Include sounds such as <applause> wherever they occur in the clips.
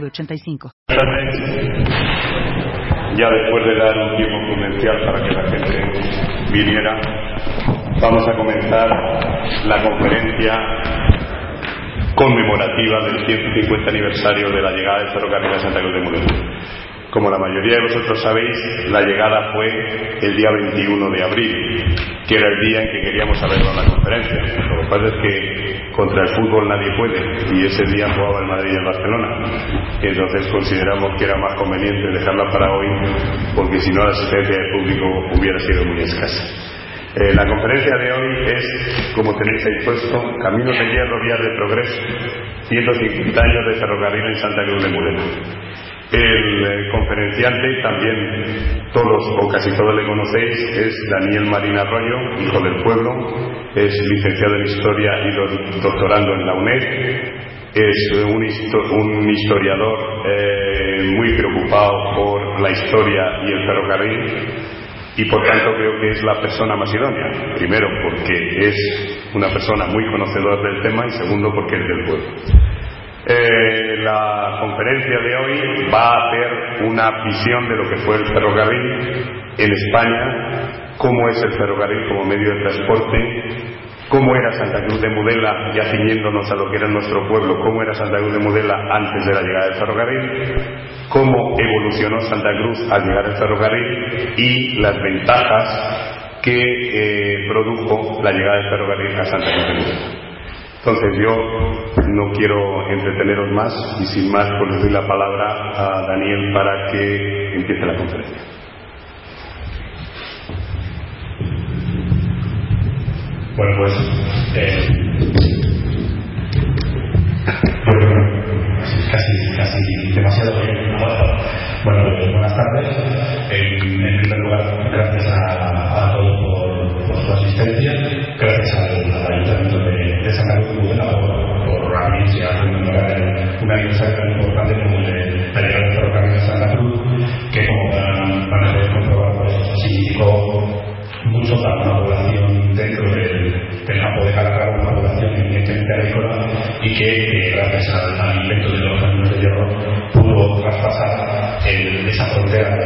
906985. Ya después de dar un tiempo prudencial para que la gente viniera, vamos a comenzar la conferencia conmemorativa del 150 aniversario de la llegada del ferrocarril a Santa Cruz de Muleno. Como la mayoría de vosotros sabéis, la llegada fue el día 21 de abril, que era el día en que queríamos haberlo en la conferencia. Lo que pasa es que contra el fútbol nadie puede y ese día jugaba el Madrid y el Barcelona. Entonces consideramos que era más conveniente dejarla para hoy porque si no la asistencia del público hubiera sido muy escasa. Eh, la conferencia de hoy es, como tenéis ahí puesto, Caminos de Hierro, Vías de Progreso, 150 años de ferrocarril en Santa Cruz de Muleno. El eh, conferenciante, también todos o casi todos le conocéis, es Daniel Marín Arroyo, hijo del pueblo, es licenciado en Historia y doctorando en la UNED, es un, historiador eh, muy preocupado por la historia y el ferrocarril y por tanto creo que es la persona más idónea. Primero porque es una persona muy conocedora del tema y segundo porque es del pueblo. Eh, la conferencia de hoy va a hacer una visión de lo que fue el ferrocarril en España, cómo es el ferrocarril como medio de transporte, cómo era Santa Cruz de Mudela, ya ciñéndonos a lo que era nuestro pueblo, cómo era Santa Cruz de Mudela antes de la llegada del ferrocarril, cómo evolucionó Santa Cruz al llegar al ferrocarril y las ventajas que eh, produjo la llegada del ferrocarril a Santa Cruz de Mudela. Entonces yo no quiero entreteneros más y sin más pues les doy la palabra a Daniel para que empiece la conferencia. Bueno, pues, eh, casi, casi demasiado bien. Bueno, pues, buenas tardes. En, primer lugar, gracias a, todos por, por, su asistencia, gracias al, Ayuntamiento de, de Santa Cruz de por, por abrirse a conmemorar un aniversario tan importante como el de del ferrocarril de Santa Cruz, que como van, van a poder comprobar, pues significó mucho para una población dentro del, campo de Calacra, una población evidentemente agrícola y que, gracias al, al, invento de los caminos de hierro, pudo traspasar el, esa frontera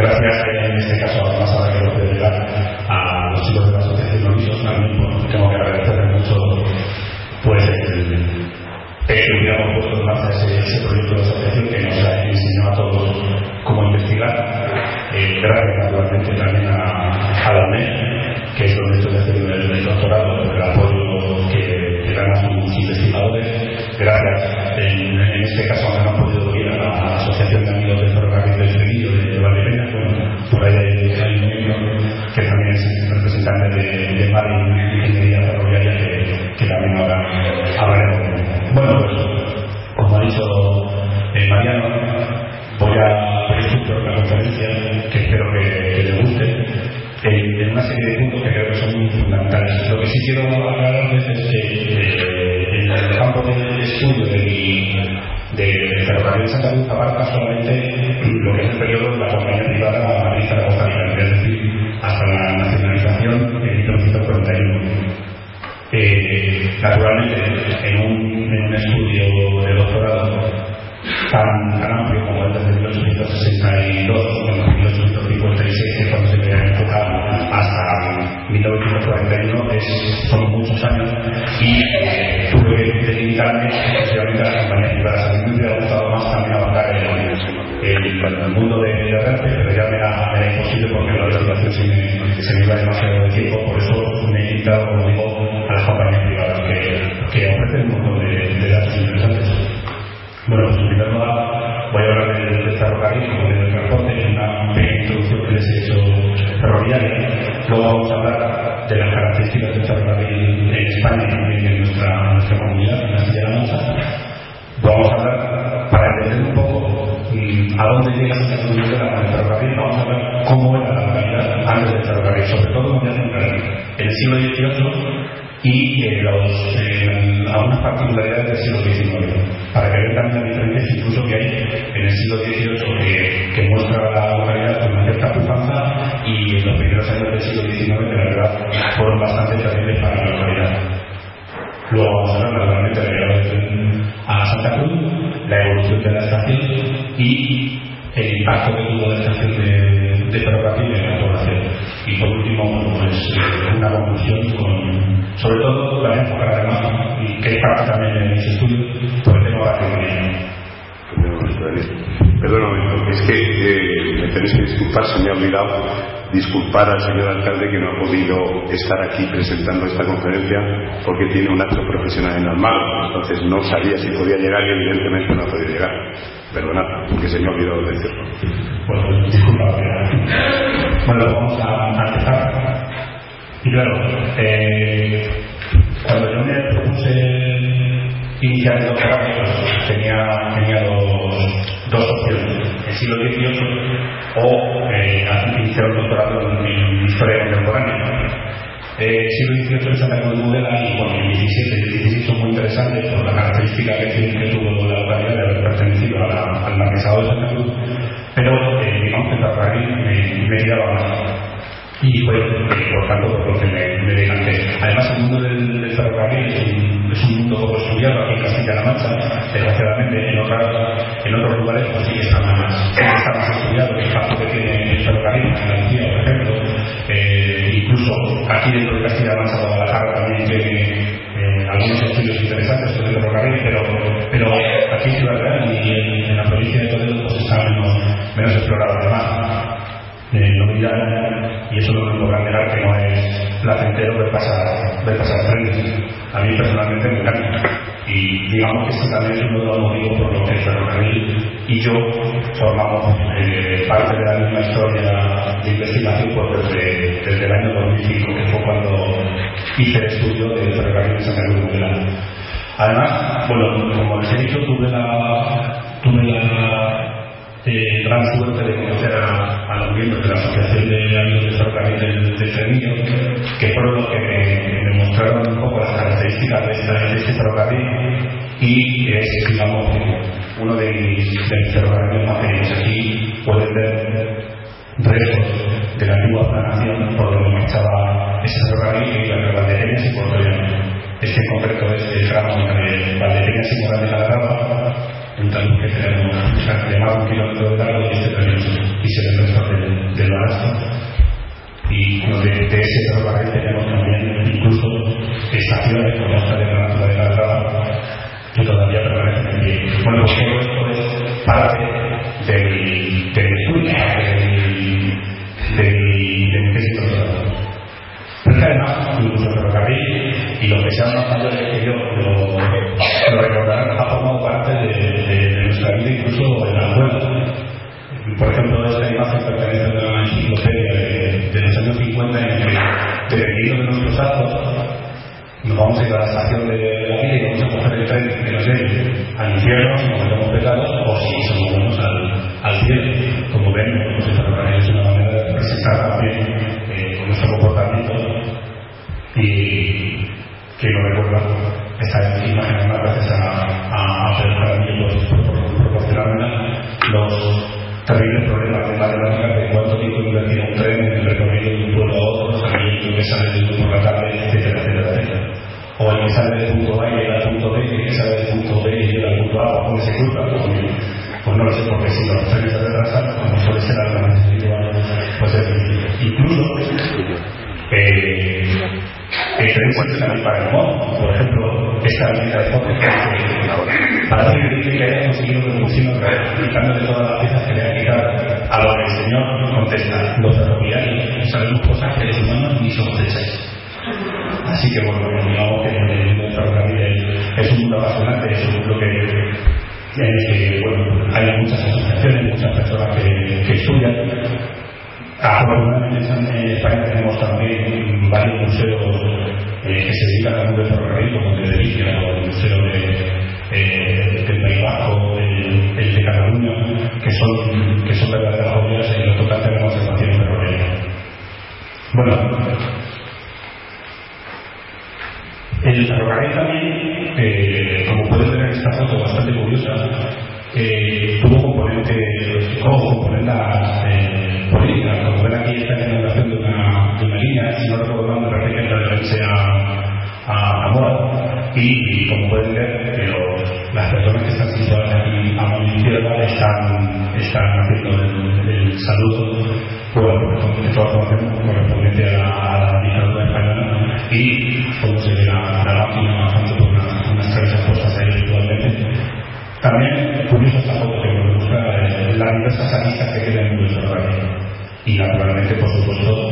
Gracias en este caso a la que puede dar a los chicos de la Asociación Novisos, también bueno, tengo que agradecerles mucho pues el, que hubiéramos puesto en marcha ese, proyecto de asociación que nos ha enseñado a todos cómo investigar. Eh, gracias naturalmente también a, a la UNED, que es donde estoy haciendo el, el doctorado, el apoyo que, que dan a sus investigadores. Gracias, en, en este caso, a representante de, de Mari Ingeniería 1941, es, muchos años, y eh, tuve que delimitarme exclusivamente a las compañías privadas. A mí me hubiera gustado más también abarcar el, el, mundo de, de Renfe, pero ya me era, imposible porque la legislación se me, iba demasiado de tiempo, por eso me he invitado, como digo, a las compañías privadas que, ofrecen un montón de, de, datos interesantes. Bueno, pues en primer lugar voy a hablar del, ferrocarril como del transporte, una pequeña introducción que les he hecho ferroviaria luego vamos a hablar de las características del ferrocarril en España y también en nuestra, nuestra comunidad, en Castilla-La Mancha. Vamos a hablar, para entender un poco mm, a dónde llega esta estructura del ferrocarril, vamos a ver cómo era la localidad antes del ferrocarril, sobre todo ya en el siglo XVIII y los, algunas particularidades del siglo XIX, para que vean también las diferencias incluso que hay en el siglo XVIII y en los primeros años del siglo XIX la verdad fueron bastante terribles para la localidad. Luego vamos a ver naturalmente llegada a Santa Cruz, la evolución de la estación y el impacto que tuvo la estación de, de ferrocarril en la población. Y por último, pues eh, una conclusión con, sobre todo la época además, y que es parte también de mis estudios, se me ha olvidado disculpar al señor alcalde que no ha podido estar aquí presentando esta conferencia porque tiene un acto profesional en Almagro, entonces no sabía si podía llegar y evidentemente no ha podido llegar. Perdonad, porque se me ha olvidado decirlo. Bueno, disculpa. Bueno, vamos a, empezar. Y claro, eh, cuando yo me propuse iniciar doctorado, pues, tenía, tenía dos, dos opciones. El siglo XVIII o iniciar un doctorado en historia contemporánea. Eh, siglo XVIII Cruz de Mudela y bueno, el XVII y el XVI son muy interesantes por la característica que, que tuvo la localidad de haber pertenecido a la, al marquesado de Santa Cruz, pero eh, digamos que el ferrocarril me, me tiraba más. Y fue por tanto por lo que me, me decanté. Además el mundo del, del ferrocarril es un, es un, mundo poco estudiado aquí en Castilla-La Mancha, desgraciadamente en, otras, en otros lugares pues sí que está más, está más estudiado aquí dentro de Castilla-La Mancha, Guadalajara también tiene eh, algunos estudios interesantes sobre el ferrocarril, pero, pero aquí en Ciudad Real y en, la provincia de Toledo pues está menos, menos explorado. Además, eh, no y eso no me podrán negar que no es placentero ver pasar, ver pasar trenes. A mí personalmente me encanta. Y digamos que este también es uno de los motivos por los que el ferrocarril y yo formamos eh, parte de la misma historia de investigación pues desde, desde, el año 2005, que fue cuando hice el estudio del ferrocarril de Santa Cruz de Además, bueno, como les he dicho, tuve la, tuve la eh, suerte de conocer a, los miembros de la Asociación de Amigos de Ferrocarril del, del que fueron los que me, mostraron un poco las características de, este ferrocarril y es, digamos, uno de mis, de ferrocarriles más queridos. Aquí pueden ver restos de la antigua planación por donde marchaba ese ferrocarril que iba entre Valdepeñas y Puerto Llano. Este concreto es el tramo entre Valdepeñas y Morán de la Grava talud que tenemos de más de un kilómetro de largo y este tenemos y se ve el resto del, del Y de, de ese ferrocarril tenemos también incluso estaciones como esta de la naturaleza de la que todavía permanecen en pie. Bueno, pues todo esto es parte del, del estudio, del, del, de mi tesis doctoral. Pero es que además, incluso el ferrocarril y los que sean más mayores que yo lo, lo recordarán, ha formado parte de, de, de, Por ejemplo, esta imagen pertenece a una enciclopedia de, los años 50 en que, dependiendo de nuestros actos, nos vamos a ir a la estación de la vida y vamos a coger el tren que nos lleve al infierno si cometemos pecados o si somos buenos al, al cielo. Como ven, pues es una manera de representar también eh, con nuestro comportamiento y que lo recuerda esta imagen gracias a, a, a por, por, proporcionarme los terribles problemas de matemática de cuánto tiempo invertir un tren en el recorrido de un pueblo a otro, sabiendo que sale del por la tarde, etcétera, etcétera, etcétera. O el que sale del punto A y llega al punto B, y el que sale del punto B y llega al punto A, ¿dónde se cruza? Pues, pues no lo sé, porque si los trenes se retrasan, como suele ser algo más pues es difícil. Incluso, eh, el tren puede salir para el modo. Por ejemplo, esta habilidad de foto que para que que haya conseguido reducir otra vez, quitándole todas las piezas que le ha Así que bueno, del ferrocarril es un mundo apasionante, es un mundo que que bueno, hay muchas asociaciones, muchas personas que, que estudian Afortunadamente en España tenemos también varios museos eh, que se dedican al mundo del ferrocarril, como el de Delicia o el Museo de, del País el, el, de Cataluña, que son, que son verdaderas joyas en lo tocante a la conservación ferroviaria. Bueno, componente, como componente eh, política. Como ven aquí está la inauguración de una, de una línea, si no recuerdo mal, me parece que la de a, a, Mora. Y, como pueden ver, las personas que están situadas aquí a mano izquierda están, están haciendo el, el saludo bueno, correspondiente a la, a la dictadura española y como naturalmente, por supuesto,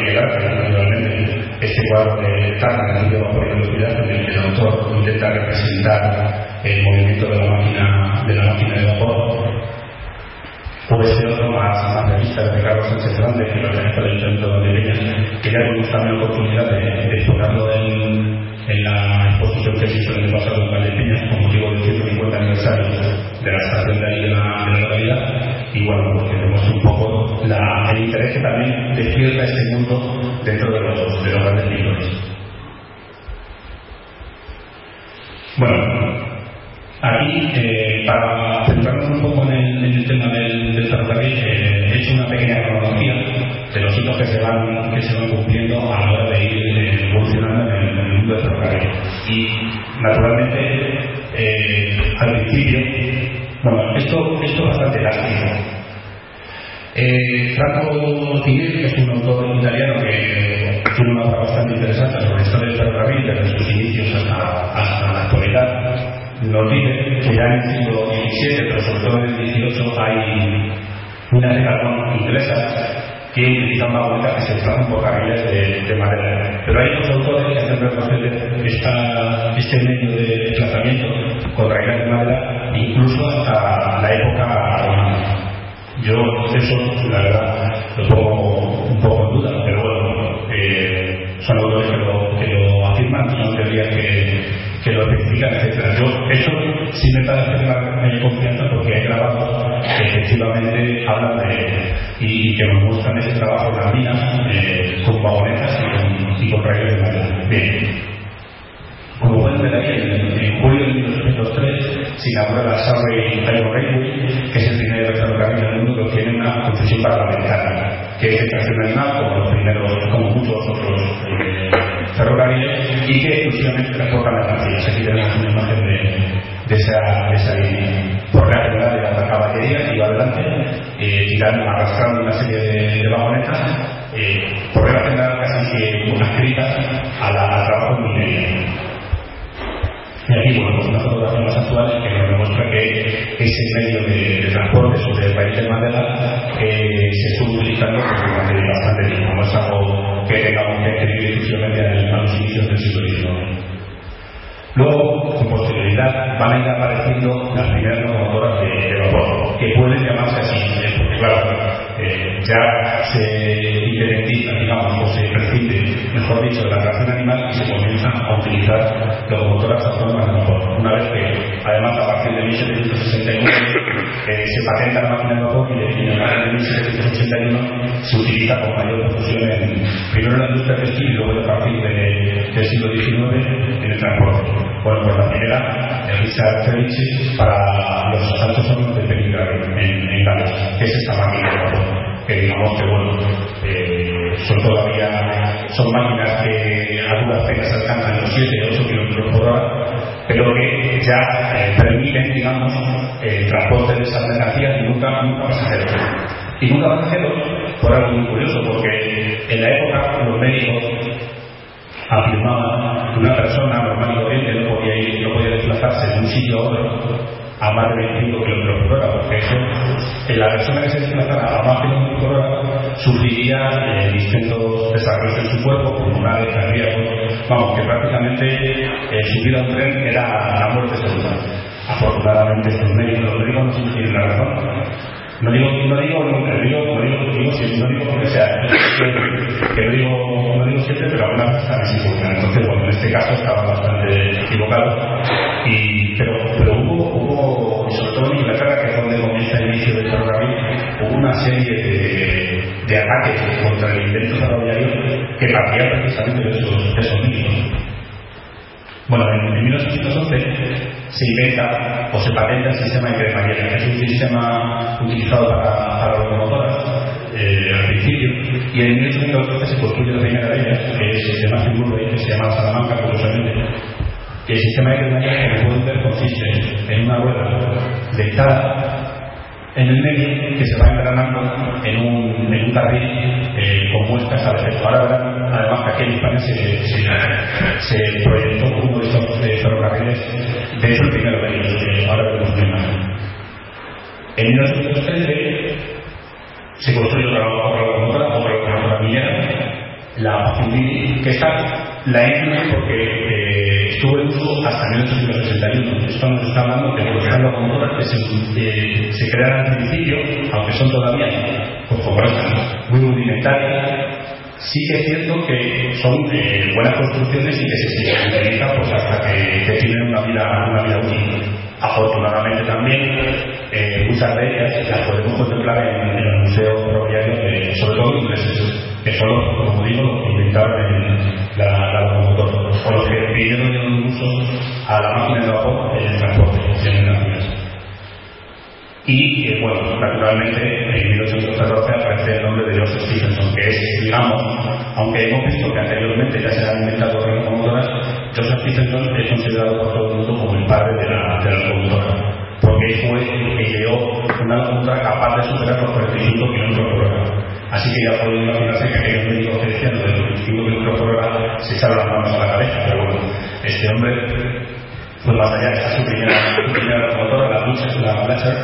el naturalmente, este cuadro de Tarna, de vapor y velocidad, en el que el autor intenta representar el movimiento de la máquina de, la máquina de vapor. O ese otro más, más de Carlos Sánchez Grande, que lo organiza el Ayuntamiento de Valdepeñas, que ya tuvimos también la oportunidad de, de explorarlo en, en la exposición que se hizo el año pasado en Valdepeñas con motivo del 150 aniversario también despierta este mundo dentro de los, inglesas que utilizan vagonetas que se traen por carriles de, de, madera. Pero hay otros autores que hacen retroceder esta, este medio de desplazamiento con raíles de madera, incluso hasta la época romana. Yo eso, la verdad, lo pongo un poco en duda, pero bueno, que, que lo especifican, etc. Yo, eso sí me parece tener confianza porque hay grabados que efectivamente hablan de y que nos muestran ese trabajo en las minas eh, con vagonetas y con, raíles de madera. Bien. Como pueden ver aquí, en, julio de 1903 se inaugura la Surrey Railway, que es el primer ferrocarril del mundo que tiene una concesión parlamentaria, que es excepcional como los primeros, como muchos otros eh, ferrocarriles, y que exclusivamente transportan mercancías. Aquí tenemos una imagen de, de, esa, de. Por la general de la que iba adelante, eh, tirando, arrastrando una serie de, de vagonetas, eh, por general casi que una escrita a la, al trabajo en minería. Y aquí, bueno, pues una fotografía más actual que nos demuestra que ese medio de, transporte sobre el país de Mandela eh, se estuvo utilizando pues, durante bastante tiempo. No es algo que tengamos que escribir exclusivamente a los inicios inicios del siglo XIX. Luego, con posterioridad, van a ir apareciendo las primeras locomotoras de, de vapor, que pueden llamarse así, ¿eh? porque claro, ya se diferencia, digamos, o se prescinde, mejor dicho, la raza animal y se comienzan a utilizar locomotoras autónomas de vapor. Una vez que, además, a partir de 1769 eh, se patenta la máquina de vapor y de, de 1781 se utiliza con mayor profusión en, primero en la industria textil y luego a partir de, del siglo XIX en el transporte. Bueno, pues la primera, Richard Felici, para los altos hornos de película en, en Gales, es esta máquina de vapor que digamos que bueno, eh, son todavía son máquinas que a duras penas alcanzan los 7 8 kilómetros por hora, pero que ya eh, permiten, digamos, el transporte de esas mercancías y nunca, nunca pasajeros. Y nunca pasajeros por algo muy curioso, porque en la época los médicos afirmaban que una persona normal y corriente no podía no podía desplazarse de un sitio a otro a más de 25 kilómetros por hora, porque eso, en la persona que se desplazara a más de 25 por hora sufriría eh, distintos desarrollos en su cuerpo, pulmonares, cardíacos, vamos, que prácticamente eh, subir a un tren era la muerte segura. Afortunadamente estos médicos, médicos no sufrieron la razón. No digo, no digo, no, no digo, no digo, digo, no digo porque sea, que no digo, no digo siempre, pero algunas veces también se equivocan. Entonces, bueno, en este caso estaba bastante equivocado. Y, pero, pero hubo, todo en Inglaterra, que es donde comienza el inicio del ferrocarril, hubo una serie de, ataques contra el invento ferroviario que partían precisamente de esos, de esos. Bueno, en, en 1811 se inventa o se patenta el sistema de cremallera, que es un sistema utilizado para, para locomotoras eh, al principio, y en 1812 se construye la primera de ellas, que es de Matthew Murray, que se llama Salamanca, curiosamente. Y el sistema de cremallera, como pueden ver, consiste en una rueda dictada en el medio que se va engranando en un, en un carril eh, con muestras al efecto. Ahora además que aquí en España se, proyectó uno de eh, ferrocarriles, de hecho el primero de que ahora veremos una imagen. En 1913 se construyó otra otra minera, la que está la incluye porque eh, estuvo hasta 1861. Esto nos está hablando de que las locomotoras que se, eh, se crearon al principio, aunque son todavía pues, muy rudimentarias, sí que es cierto que son eh, buenas construcciones y que se utilizan pues, hasta que, que, tienen una vida, una vida útil. Afortunadamente también eh, muchas de ellas las podemos contemplar en, en el Museo Ferroviario, sobre todo ingleses que son como digo, inventaron la locomotora, o los que pidieron el uso a la máquina de vapor en el transporte de mercancías. Y, eh, bueno, naturalmente, en 1814 aparece el nombre de Joseph Stephenson, que es, digamos, aunque hemos visto que anteriormente ya se han inventado las locomotoras, Joseph Stephenson es considerado por todo el mundo como el padre de la, de la locomotora, porque fue el que creó una locomotora capaz de superar los 45 kilómetros por hora. Así que ya pueden imaginarse que aquellos médicos que decían de los 25 kilómetros por hora se echaron las manos a la cabeza, pero bueno, este hombre fue más allá, esa es su primera, su primera locomotora, la Lucha, la Blatcher,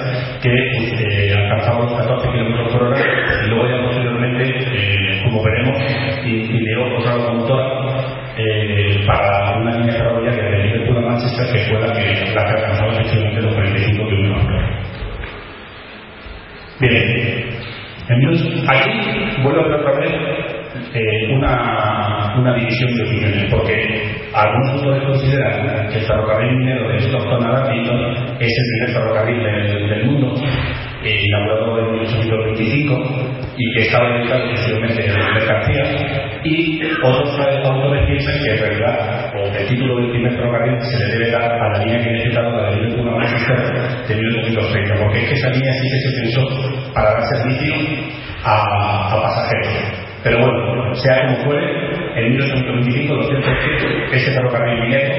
que eh, alcanzaba los 14 kilómetros por hora y luego ya posteriormente, eh, como veremos, ideó otra locomotora eh, para una línea ferroviaria de Liverpool a Manchester que fue la que, la que alcanzaba efectivamente los 45 kilómetros por hora. Bien, entonces, aquí vuelvo a ver otra vez eh, una, una, división de opiniones, porque algunos autores consideran que el ferrocarril minero de Stockton a es el primer ferrocarril del, mundo, inaugurado en 1825 y que estaba dedicado exclusivamente a mercancías, y otros autores piensan que en realidad, o el título del primer ferrocarril se le debe dar a la línea que he citado, la de Liverpool a Manchester, de 1830, porque es que esa línea sí que se pensó para dar servicio a, a pasajeros. Pero bueno, sea como fuere, en 1825 lo cierto es que ese ferrocarril minero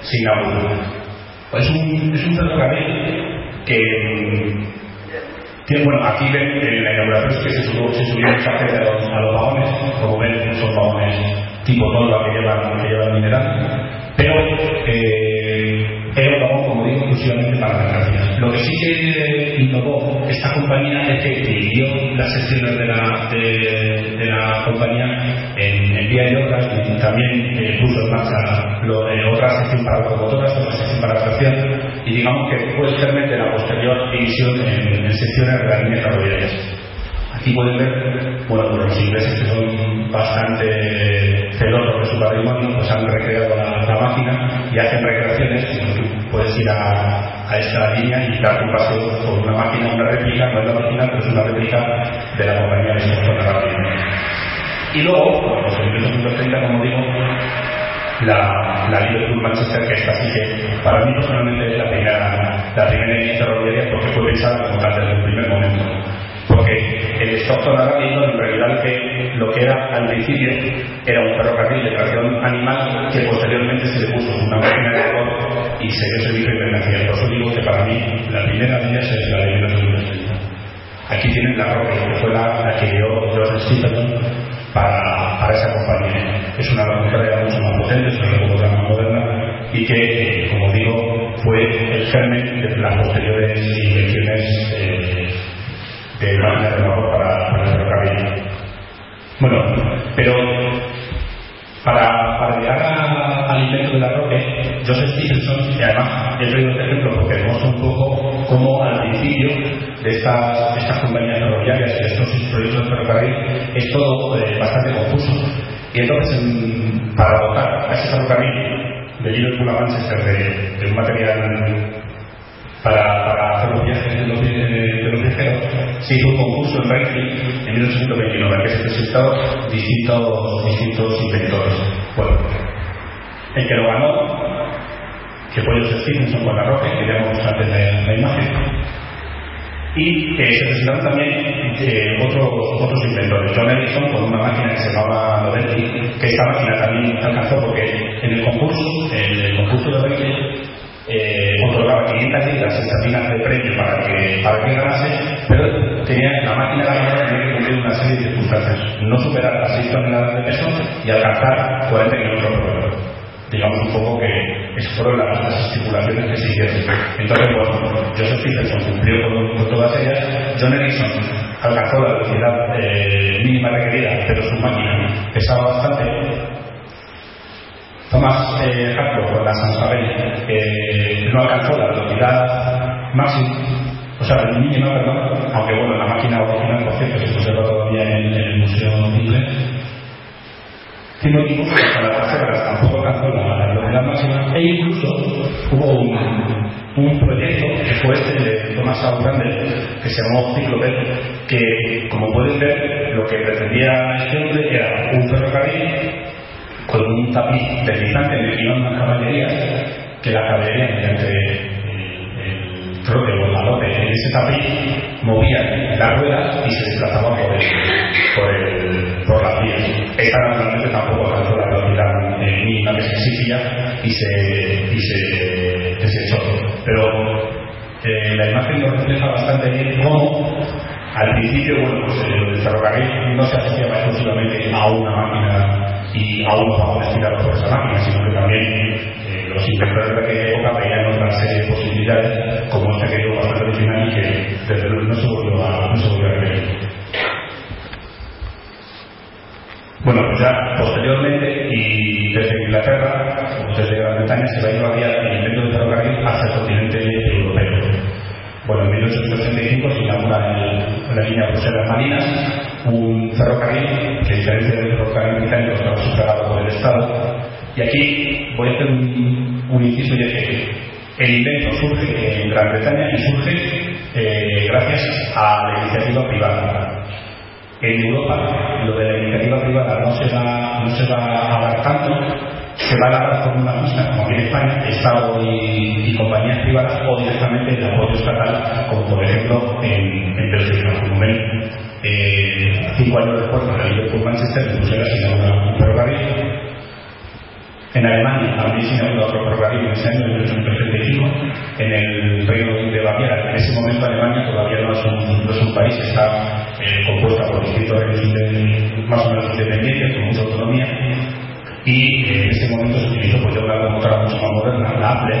se inauguró. Es un, es un ferrocarril que que, bueno, aquí ven en la inauguración que se, subió, se subieron mucha a los, a los vagones, como ven, son vagones tipo tolva que llevan, que llevan mineral, pero eh, era un vagón, como digo, exclusivamente para mercancías. Lo que sí que innovó esta compañía es que dividió las secciones de la, de, la compañía en, en, vía y otras y también eh, puso en marcha lo, eh, otra sección para locomotoras, otra sección para tracción y digamos que fue realmente la posterior división en, en secciones líneas ferroviarias. Aquí pueden ver, bueno, pues los ingleses que son bastante celosos de su patrimonio, pues han recreado la, máquina y hacen recreaciones. Tú puedes ir a, a, esta línea y darte un paseo por una máquina, una réplica, no es la original, pero es una réplica de la compañía de Rápido. Y luego, pues en 1830, como digo, la, la Liverpool Manchester, que esta sí que para mí personalmente es la primera, la primera línea ferroviaria porque fue pensada como tal desde el primer momento porque el Stockton Arabino en realidad que lo que era al principio era un ferrocarril de tracción animal que posteriormente se le puso una máquina de vapor y se dio servicio internacional. Por eso digo que para mí la primera ellas es la de 1930. Aquí tienen la roca que fue la, que dio George Stephenson para, esa compañía. Es una locomotora mucho más potente, es una locomotora más moderna y que, como digo, fue el germen de las posteriores invenciones eh, de máquinas de vapor para, para el ferrocarril. Bueno, pero para, llegar al invento de la roque, Joseph Stephenson, y además he traído este ejemplo porque demuestra un poco cómo al principio de estas, estas compañías ferroviarias y de estos proyectos de ferrocarril es todo eh, bastante confuso. Y entonces, para dotar a ese ferrocarril de Liverpool a Manchester de, de un material para, para hacer los viajes de los, de los viajeros, se hizo un concurso en Berkeley en 1829 en que se presentaron distintos, distintos inventores. Bueno, el que lo ganó, que fue Joseph Stevenson con la que hemos antes de la imagen, y que se presentaron también eh, otros, otros inventores. John Edison con una máquina que se llamaba Novelty, que esta máquina también alcanzó porque en el concurso, en el concurso de Berkeley, eh, otorgaba 500 libras estancinas de premio para que, para que ganase, pero tenía, la máquina ganadora tenía que cumplir una serie de circunstancias, no superar las 6 toneladas de peso y alcanzar 40 kilómetros por hora. Digamos un poco que esas fueron las, estipulaciones que se hicieron. Entonces, bueno, Joseph Stephenson cumplió con, todas ellas, John Edison alcanzó la velocidad eh, mínima requerida, pero su máquina pesaba bastante Thomas eh, con la Sansabel eh, no alcanzó la velocidad máxima, o sea, mínima, perdón, aunque bueno, la máquina original, por cierto, se conserva todavía en, el Museo Simple. Tiene incluso hasta la tercera tampoco alcanzó la, velocidad máxima, e incluso hubo un, un proyecto que fue este de Thomas Grande, que se llamó Ciclope, que como pueden ver, lo que pretendía este hombre era un ferrocarril con un tapiz deslizante en el que iban unas caballerías que la caballería mediante trote o malote en ese tapiz movían las ruedas y se desplazaban por, el, por, las vías. Esta naturalmente tampoco alcanzó la velocidad eh, mínima que se exigía y se, y se desechó. Pero eh, la imagen nos refleja bastante bien cómo al principio, bueno, pues el ferrocarril no se asociaba exclusivamente a una máquina y a unos vagones tirados por esa máquina, sino que también eh, los inventores de aquella época veían otra serie de posibilidades, como esta que yo bastante original y que desde luego no se volvió a, no. Bueno, pues ya posteriormente y desde Inglaterra, desde Gran Bretaña, se va a ir a el invento del ferrocarril hacia el continente europeo. Bueno, en 1885 se inaugura en la línea Bruselas-Marinas un ferrocarril que, a diferencia del ferrocarril británico, estaba sufragado por el Estado. Y aquí voy a hacer un, inciso y es que el invento surge en Gran Bretaña y surge eh, gracias a la iniciativa privada. En Europa lo de la iniciativa privada no se va, no se va a dar tanto, se va a dar con una misma, como aquí en España, Estado y, compañías privadas, o directamente el apoyo estatal, como por ejemplo en, en eh, cinco años después de la Manchester, en Bruselas se inaugura un ferrocarril. En Alemania también se inaugura otro ferrocarril en ese año, en 1935. En el Reino de Baviera, en ese momento Alemania todavía no es un, no es país, está eh, compuesta por distintos reinos más o menos independientes, con mucha autonomía y eh, en ese momento se utilizó pues, una computadora mucho más moderna, la Apple,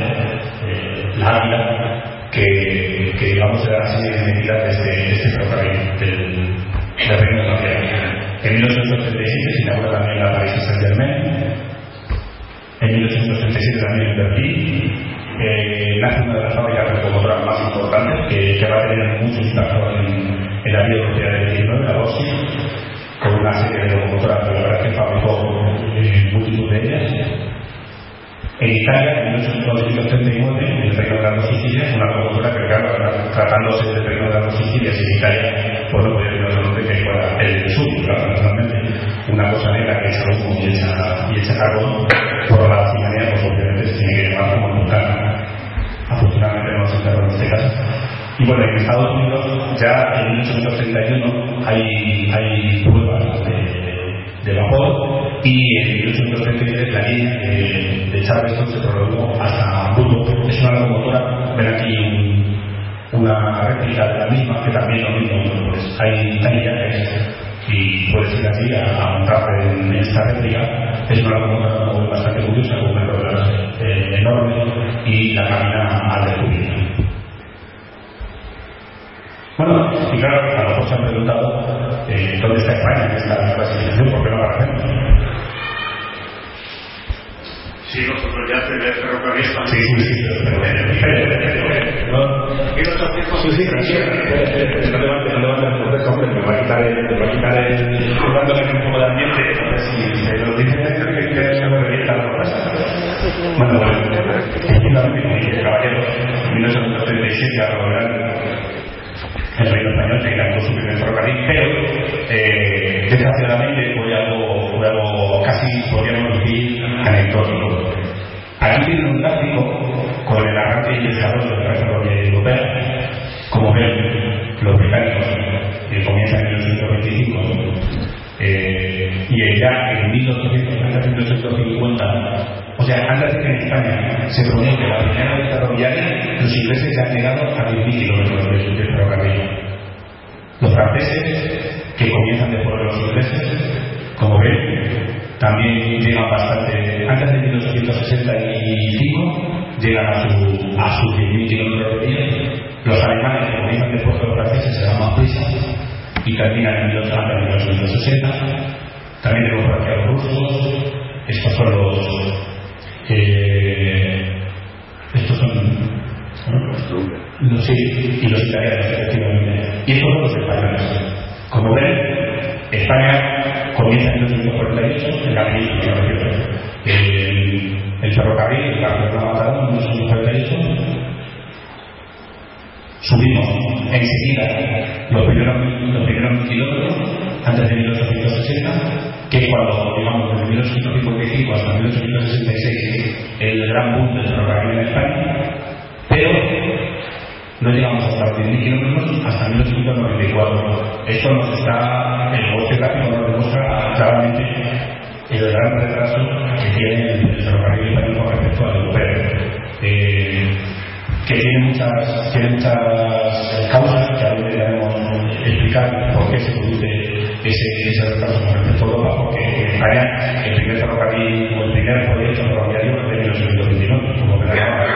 eh, la Ávila, que, que digamos era así de identidad de este, este ferrocarril del, Reino de Francia. En 1837 se inaugura también la París Saint-Germain. En 1837 también en Berlín nace una de las fábricas locomotoras más importantes que, que va a tener mucho impacto en, en la europea del 19, la Rossi, con una serie de locomotoras que fabricó eh, multitud de ellas. En Italia, en 1839, el Reino de las dos Sicilias, una locomotora que, claro, tratándose del Reino de las dos Sicilias en Italia, pues no podía tener otro nombre el sur. Una cosa negra que echa humo y echa, y echa carbón, por la chimenea, pues obviamente se tiene que llamar como nunca. Afortunadamente no se enterró en este caso. Y bueno, en Estados Unidos ya en 1831 hay, hay pruebas de, de vapor y en 1833 la línea de, de Charleston se prolongó hasta Hamburgo. Es una locomotora, ven aquí un, una réplica de la misma que también lo mismo, pues hay, hay viajes y puedes ir así a, montarte en esta réplica. Es una locomotora bastante curiosa, con unas ruedas eh, enormes y la camina al descubierto. Bueno, y claro, a lo mejor se han preguntado eh, dónde está España en esta clasificación, ¿por qué no la hacemos? Sí, nosotros ya se ve ferrocarril Sí, sí, sí, pero ¿no? Sí, sí, no levantes, no levantes el proceso, hombre, me va a quitar el, me va a quitar el, un poco de ambiente, si se lo dice que, que se me revienta la cosa. Bueno, bueno, caballero, en 1937, a lograr el reino español que inauguró su primer ferrocarril, pero eh, desgraciadamente fue algo, fue algo casi, podríamos decir, anecdótico. Aquí tiene un gráfico con el arranque y el desarrollo de la ferrocarril europea. Como ven, los británicos que comienzan en 1825 eh, y ya en 1850 o sea, antes de que en España se produjera la primera vía ferroviaria, los ingleses ya han llegado a 10.000 kilómetros de, de ferrocarril. Los franceses, que comienzan después de los ingleses, como ven, también llegan bastante. Antes de 1865 llegan a, su, a sus 10.000 kilómetros de vía. Los alemanes, que comienzan después de los franceses, se dan más prisa y terminan en 1860. También tenemos por aquí a los rusos. Estos son los eh, estos son ¿no? los, sí, y los italianos, efectivamente. Y estos son los españoles. Como ven, España comienza en 1848, en la el, el ferrocarril, la carretera Mataró, en 1848. Subimos enseguida los primeros, kilómetros, antes de 1860, que es cuando, digamos, desde 1855 hasta 1866, el gran boom del ferrocarril en España, pero no llegamos hasta los 10.000 kilómetros hasta 1894. Esto nos está, el negocio gráfico nos demuestra claramente el gran retraso que tiene el ferrocarril español con respecto al europeo. Eh, que tiene muchas, tiene muchas causas que ahora deberemos explicar por qué se produce ese, ese retraso con respecto a Europa, porque en España el primer ferrocarril o el primer proyecto ferroviario es de 1829, como verán.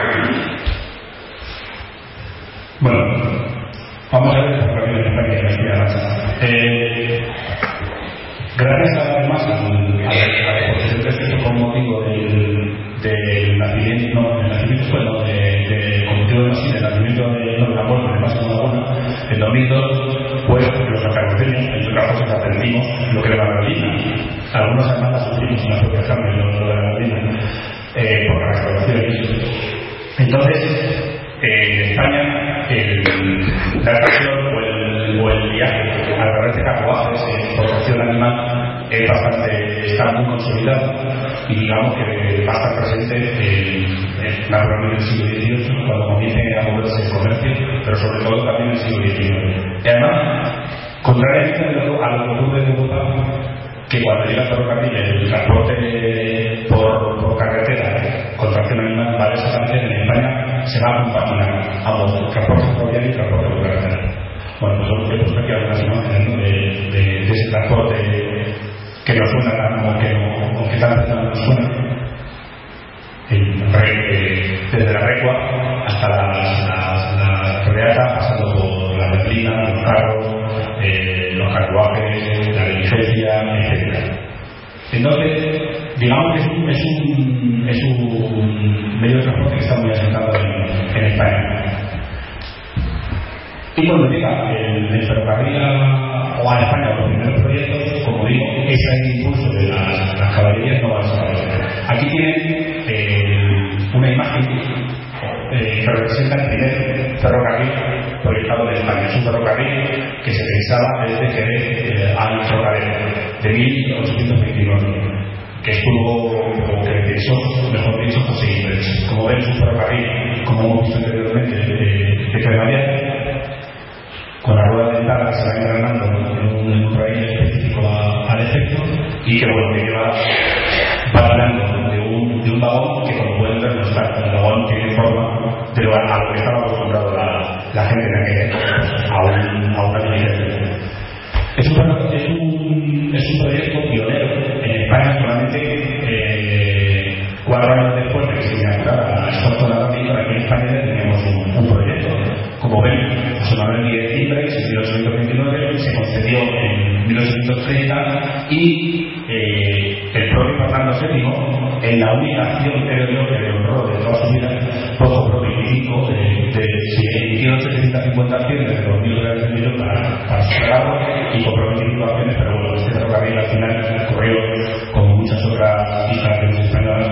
Bueno, vamos a ver el ferrocarril en España la España marcha. Eh, gracias a en 2002, pues los santacruceños, entre otras cosas, aprendimos lo que era la Berlina. Algunos además la sufrimos la propia carne, lo, de la Berlina, eh, por la restauración. Entonces, eh, en España, el, la atracción o el, viaje a través de carruajes en animal es bastante, está muy consolidado y digamos que va a estar presente en, en, naturalmente en el siglo XVIII cuando comience a moverse el comercio, pero sobre todo también en el siglo XIX. Y además, contrariamente a lo, a que en Europa, que cuando llega el ferrocarril el transporte por, carretera con tracción animal va a desaparecer en España se va a compaginar ambos transporte ferroviario y transporte por carretera bueno pues he puesto aquí algunas imágenes de, de, de, ese transporte que nos suena o que, no, o que tanto no nos suena el, eh, desde la recua hasta las, las, pasando por la berlina, los carros, eh, los carruajes, la diligencia, etc. Entonces, digamos que es un, es un, medio de transporte que está muy asentado en, en España. Y cuando llega el, el ferrocarril a, a España los primeros proyectos, como digo, ese impulso de las, caballerías no va a. Aquí tienen eh, una imagen eh, que representa el primer ferrocarril proyectado en España. Es un ferrocarril que se pensaba desde que eh, al ferrocarril de 1829 que estuvo, o que pensó, mejor dicho, José. Como ven, es un ferrocarril, como hemos visto anteriormente, de, de cremallera, con la rueda que se va engranando en un, raíz específico al efecto y que bueno, que lleva va de un, de un vagón que como pueden ver no está, el vagón tiene forma de lo, a lo que estaba acostumbrado la, gente en aquel a, un, a una. Es un, es, un, es un proyecto pionero en España solamente eh, cuatro años después de que se inaugurara la Estatua Atlántica, aquí en España Manuel Díez Imbrex en 1829 se concedió en 1830 y eh, el propio Fernando VII, en la única acción creo yo que le honró de toda su vida, poco propio de, de, se emitieron 750 acciones de 2.000 reales de millón para, para superarlo y compró 25 acciones, pero bueno, este ferrocarril al final corrió, como muchas otras instalaciones españolas,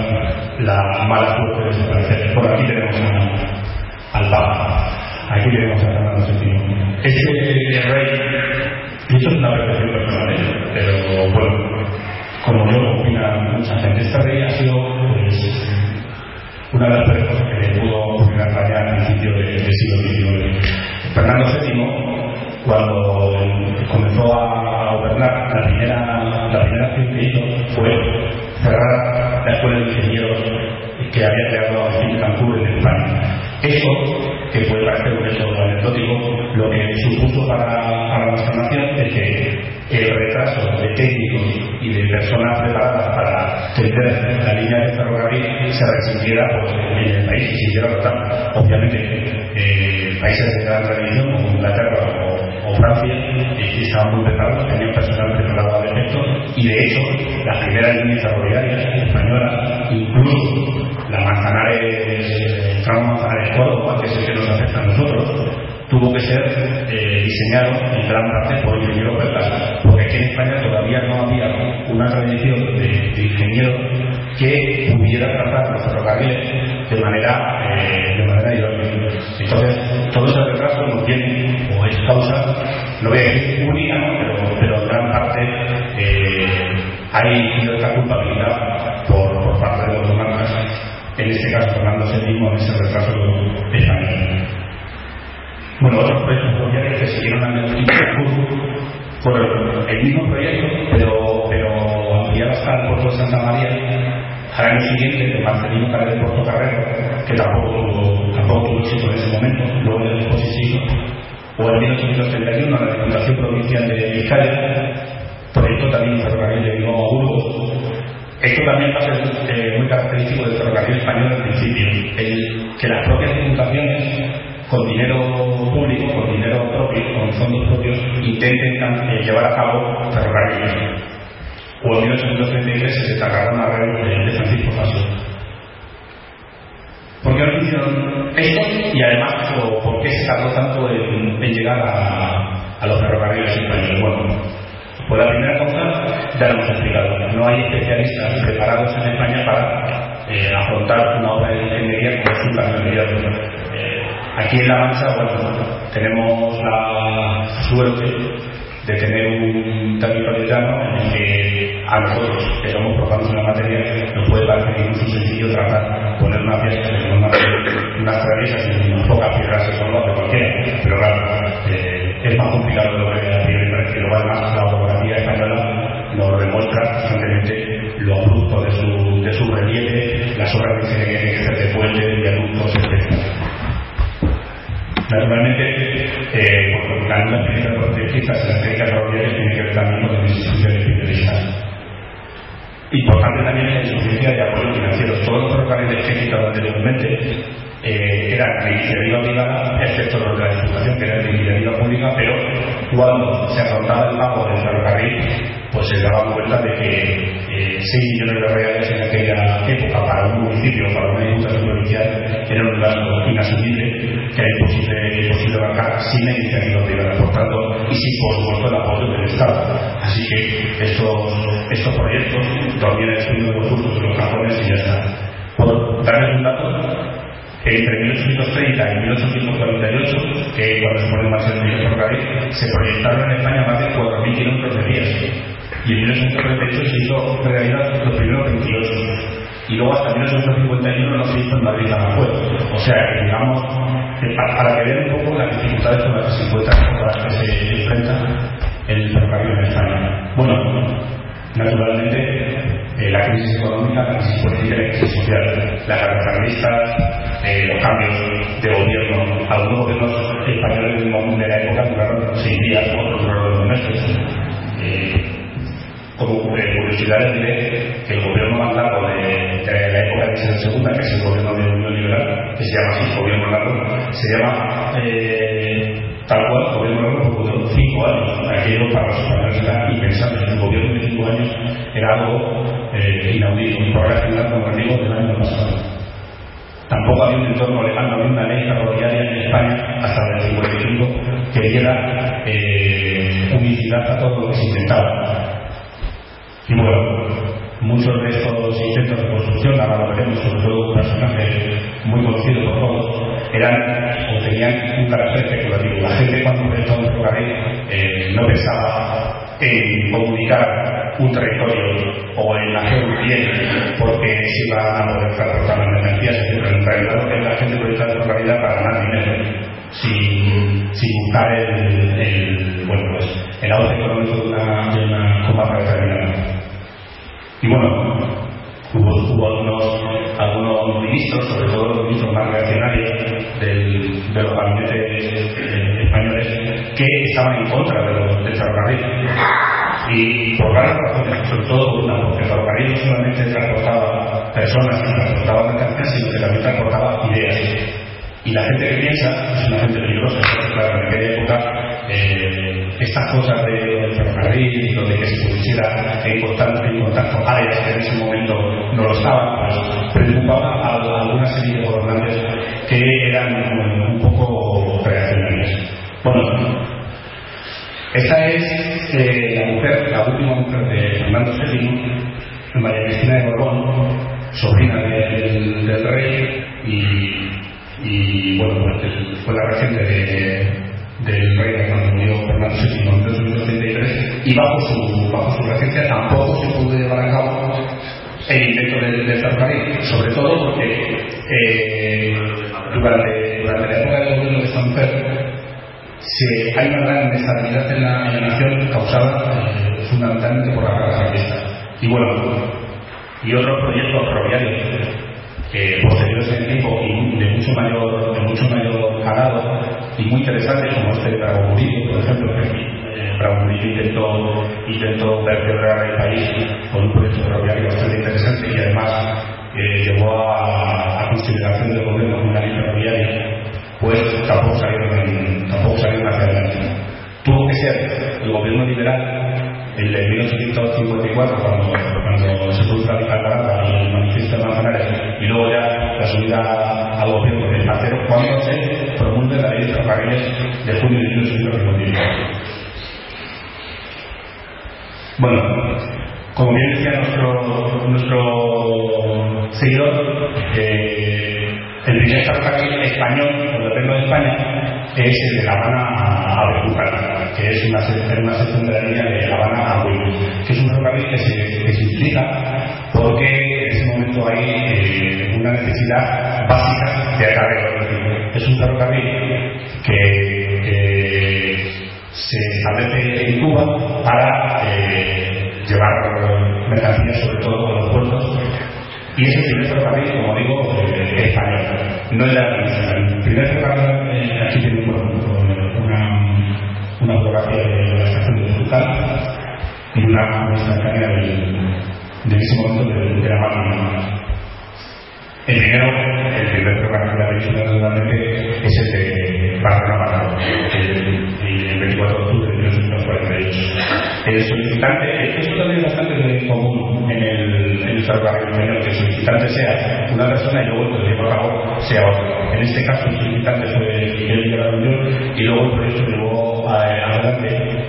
la mala suerte de desaparecer. Por aquí tenemos al Papa. Aquí tenemos a Fernando VII. Ese rey, de hecho es una percepción personal, ¿eh? pero bueno, como yo opina mucha gente, este rey ha sido pues, una de las peores cosas que le pudo ocurrir a al principio del de siglo XIX. Fernando VII, cuando comenzó a gobernar, la primera, la primera acción que hizo fue cerrar la escuela de ingenieros que había creado en Cancún en España. Eso, que puede parecer un hecho anecdótico, lo que supuso para, para nuestra es que el retraso de técnicos y de personas preparadas para tender la línea de ferrocarril se resintiera pues, en el país y se hiciera. Obviamente, eh, países de gran tradición como Inglaterra Francia eh, estaban muy preparados, tenían personal preparado al efecto y de hecho las primeras líneas ferroviarias españolas, incluso la Manzanares, tramo Manzanares Córdoba, que es el que nos afecta a nosotros, tuvo que ser eh, diseñado en gran parte por ingenieros belgas, porque aquí en España todavía no había una tradición de, de ingeniero que pudiera tratar los ferrocarriles de manera, eh, de manera. Entonces, todo ese retraso nos tiene, o es causa, no voy a decir única, ¿no? pero, en gran parte eh, hay cierta culpabilidad por, por parte de los monarcas, en este caso Fernando VII, en ese retraso español. Bueno, otros proyectos ferroviarios que siguieron al mismo fueron el mismo proyecto, pero ampliado hasta el puerto de Santa María. Al año siguiente, el Marcelino Carrera de Puerto Carrero, que tampoco tuvo, éxito en ese momento, luego de sí sí, o en 1831, la Diputación Provincial de Vizcaya, proyecto también un ferrocarril de Bilbao a. Esto también va a ser eh, muy característico del ferrocarril español al principio, el, que las propias diputaciones con dinero público, con dinero propio, con fondos propios, intenten eh, llevar a cabo ferrocarriles. O en 1833 se destacaron a red de, Francisco Faso. ¿Por qué no hicieron esto? Y además, ¿por qué se tardó tanto en, llegar a, los ferrocarriles españoles? Bueno, pues la primera cosa ya lo hemos explicado. No hay especialistas preparados en España para eh, afrontar una obra de ingeniería como es un cambio de eh, Aquí en La Mancha, bueno, tenemos la suerte de tener un territorio llano en el que a nosotros, que somos profanos en la materia, nos puede parecer incluso sencillo tratar, poner una pieza, una, unas traviesas y unas pocas piedras se son de cualquiera, pero claro, eh, es más complicado lo que priori parece. Luego además la orografía española nos demuestra constantemente lo abrupto de su, de su relieve, las obras que hay que hacer de puentes, viaductos, etc. Naturalmente, eh, por la nueva experiencia de las técnicas ferroviarias tienen que ver también Importante también es la insuficiencia de apoyo financiero. Todos los ferrocarriles que he citado anteriormente eh, eran de iniciativa privada, excepto los de la Diputación, que eran de iniciativa pública, pero cuando se afrontaba el pago del ferrocarril, pues se daba cuenta de que eh, 6 millones de reales en aquella época para un municipio, para una diputación provincial, era un gasto inasumible, que era imposible, imposible bancar sin la iniciativa privada, por tanto, y sin, por supuesto, el apoyo del Estado. Así que estos, estos proyectos todavía están muy justos en los cajones y ya está. Por darles un dato, entre 1830 y 1848, que pone en marcha el ferrocarril, se proyectaron en España más de 4.000 kilómetros de vías. Y en 1838 se hizo realidad los primeros 28. Y luego hasta 1851 no se hizo en Madrid Aranjuez. O sea, que digamos, para, que vean un poco las dificultades con las que se encuentran, con las que se enfrenta el ferrocarril en España. Bueno, naturalmente, eh, la crisis económica, la crisis política la crisis social, las ferrocarrilistas, eh, los cambios de gobierno, algunos gobiernos españoles de la época duraron seis días, otros duraron dos meses. Eh, como curiosidad diré que el gobierno más largo de, la época de Isabel II, que es el gobierno de Unión Liberal, que se llama así, gobierno largo, se llama eh, tal cual, gobierno largo, duró cinco años. Para los españoles era impensable. Un gobierno de cinco años era algo eh, inaudito, por relacionar con el digo del año pasado. Tampoco había un entorno legal, no había una ley ferroviaria en España hasta el 55 que diera eh, unicidad a todo lo que se intentaba. Y bueno, muchos de estos intentos de construcción, ahora lo veremos, sobre todo un personaje muy conocido por todos, eran o tenían un carácter especulativo. La gente cuando proyectó un ferrocarril eh, no pensaba en comunicar un territorio o en hacer un bien porque se iba a poder transportar las mercancías, en realidad la gente proyectaba el ferrocarril para ganar dinero sin, sin buscar el, el, bueno, pues, el auge económico de una, de una comarca. Y bueno, hubo, algunos, algunos, ministros, sobre todo los ministros más reaccionarios del, de los gabinetes eh, españoles, que estaban en contra de los, del ferrocarril. Y por varias razones, sobre todo una, porque el ferrocarril no solamente transportaba personas y transportaba mercancías, sino que también transportaba ideas. Y la gente que piensa es una gente peligrosa. Claro, en aquella época eh, estas cosas del ferrocarril y lo de que se pusiera en en áreas que en ese momento no lo estaban, pues preocupaba a, a serie de gobernantes que eran un poco reaccionarios. Bueno, esta es eh, la mujer, la última mujer de Fernando VII, María Cristina de Borbón, sobrina del, rey y y bueno, pues fue la reciente de, del rey cuando murió Fernando VII en 1883 y bajo su, bajo su regencia tampoco se pudo llevar a cabo el intento del, del ferrocarril, sobre todo porque eh, durante, durante la época del gobierno de esta mujer se, hay una gran inestabilidad en la, nación causada eh, fundamentalmente por la guerra carlista. Y bueno, y otros proyectos ferroviarios eh, posteriores en el tiempo y de mucho mayor, de mucho mayor calado y muy interesantes como este Bravo Murillo, por ejemplo, que Bravo Murillo intentó, intentó vertebrar el país con un proyecto ferroviario bastante interesante y además eh, llevó a, a, consideración del gobierno como una ley pues tampoco salieron, tampoco salieron hacia adelante. Tuvo que ser el gobierno liberal el de 1854, cuando, cuando se produce la Y luego ya la subida al gobierno del tercero, cuando se promulga la ley de ferrocarriles de junio de 1854. Bueno, como bien decía nuestro, nuestro seguidor, eh, el primer ferrocarril español, cuando vengo de España, es el de La Habana a Bejucal, que es una, una sección de la línea de La Habana a Huil, que es un ferrocarril que se, que se utiliza porque momento hay eh, una necesidad básica de acarreo. Es un ferrocarril que, se establece en Cuba para eh, llevar mercancías, sobre todo con los puertos, y es el primer ferrocarril, como digo, eh, español. No es la El primer ferrocarril, eh, aquí tenemos una, una fotografía de la estación de Zucal y una, instantánea del, de ese momento de, la máquina. El primero, el primer programa que habéis naturalmente es el de Barcelona el, el 24 de octubre de 1948. El solicitante, esto también es bastante común en el, en el ferrocarril que el solicitante sea una persona y luego el a cabo sea otro. En este caso, el solicitante fue Miguel Villarreal y luego el proyecto llevó adelante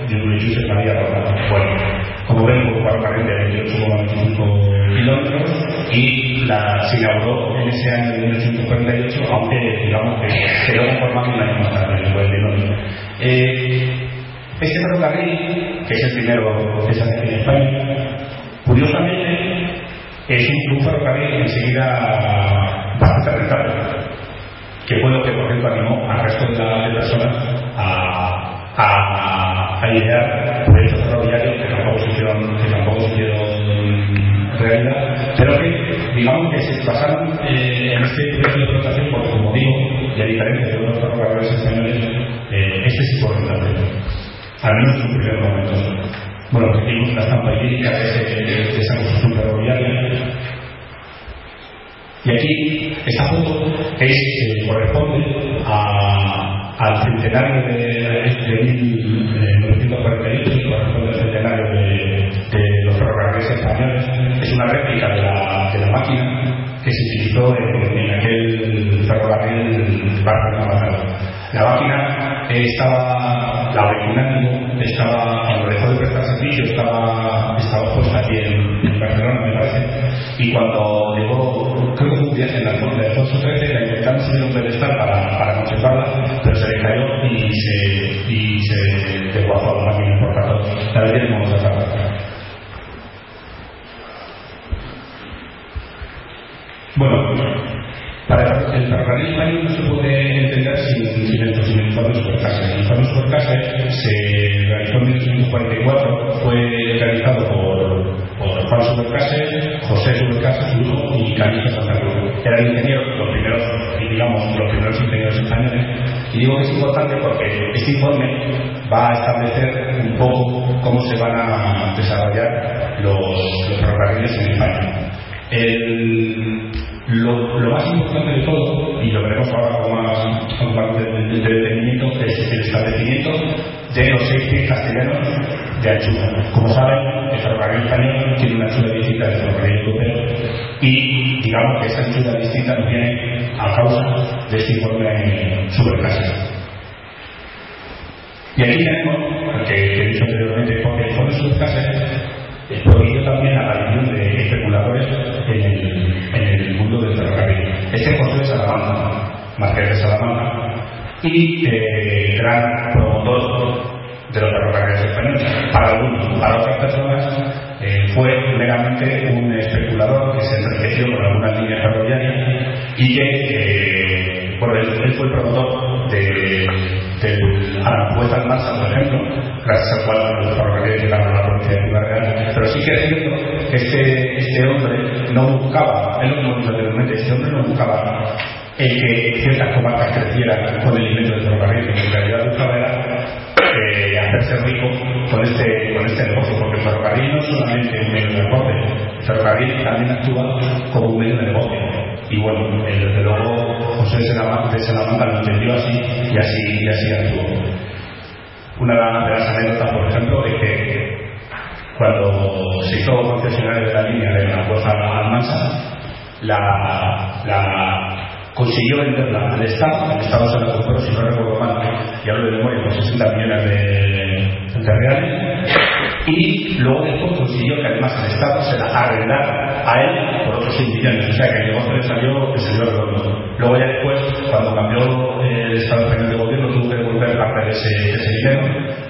de Jesús María Roca. Bueno, como ven, un ferrocarril de 28,25 kilómetros y la, se inauguró en ese año de 1948, aunque digamos que quedó conformado un año más tarde, después de eh, Este ferrocarril, que es el primero que se hace en España, curiosamente es un, ferrocarril enseguida bastante rentable, que fue que por ejemplo animó al resto de, de personas a, a, a idear proyectos ferroviarios que tampoco se hicieron, que tampoco se realidad, pero que digamos que se basaron eh, en este proyecto de explotación porque como digo, y a diferencia de otros ferrocarriles españoles, eh, este sí fue rentable, al menos en un primer momento. Bueno, tenemos la estampa idílica de, de, esa construcción ferroviaria. Y aquí, esta foto es, eh, corresponde a, al centenario de, de, 1948, corresponde al centenario de, de los ferrocarriles españoles. Es una réplica de la, de la máquina que se utilizó en, aquel ferrocarril Barcelona La máquina estaba, la original estaba, cuando dejó de prestar servicio, estaba, estaba puesta aquí en, en, Barcelona, me parece, y cuando llegó, creo que un viaje en la de Alfonso XIII, la intentaron subir un pedestal para, para conservarla, pero se le cayó y se, y se desguazó la máquina por tanto, la sacar. Los primeros ingenieros españoles. Y digo que es importante porque este informe va a establecer un poco cómo se van a desarrollar los, ferrocarriles en España. Lo, más importante de todo, y lo veremos ahora con más, con más de, de, detenimiento, es el establecimiento de los seis castellanos de anchura. Como saben, el ferrocarril español tiene una anchura distinta del ferrocarril europeo y digamos que esa anchura distinta no viene a causa de este informe superclásico. Y aquí tenemos, que, he dicho anteriormente, porque el informe superclásico prohibió también la aparición de especuladores en el, en el mundo del ferrocarril. Este José de Salamanca, Marqués de Salamanca, y eh, gran promotor de los ferrocarriles españoles. Para algunos, para otras personas, eh, fue meramente un especulador que se enriqueció con algunas líneas ferroviarias y que, eh, fue el promotor de, del al Marsa, por ejemplo, gracias al cual los ferrocarriles llegaron a la provincia de Ciudad Pero sí que es cierto que este, este hombre no buscaba, él este hombre no buscaba el que ciertas comarcas crecieran con el invento del ferrocarril, en realidad buscaba era eh, hacerse rico con este, este negocio, porque el ferrocarril no es solamente un medio de negocio, el ferrocarril también actúa como un medio de negocio. Y bueno, desde luego José de Salamanca lo entendió así y así, y así actuó. Una de las anécdotas, por ejemplo, es que cuando se hizo concesionario de la línea de la Fuerza Almansa, la, la consiguió venderla al Estado, el Estado se la compró, si no recuerdo mal, y hablo de memoria, por 60 millones de, de reales, y luego después consiguió que además el Estado se la arrendara a él por otros 6 millones, o sea que el negocio le salió, le salió redondo. Luego ya después, cuando cambió el Estado español de gobierno, tuvo que devolver parte de ese, de ese dinero,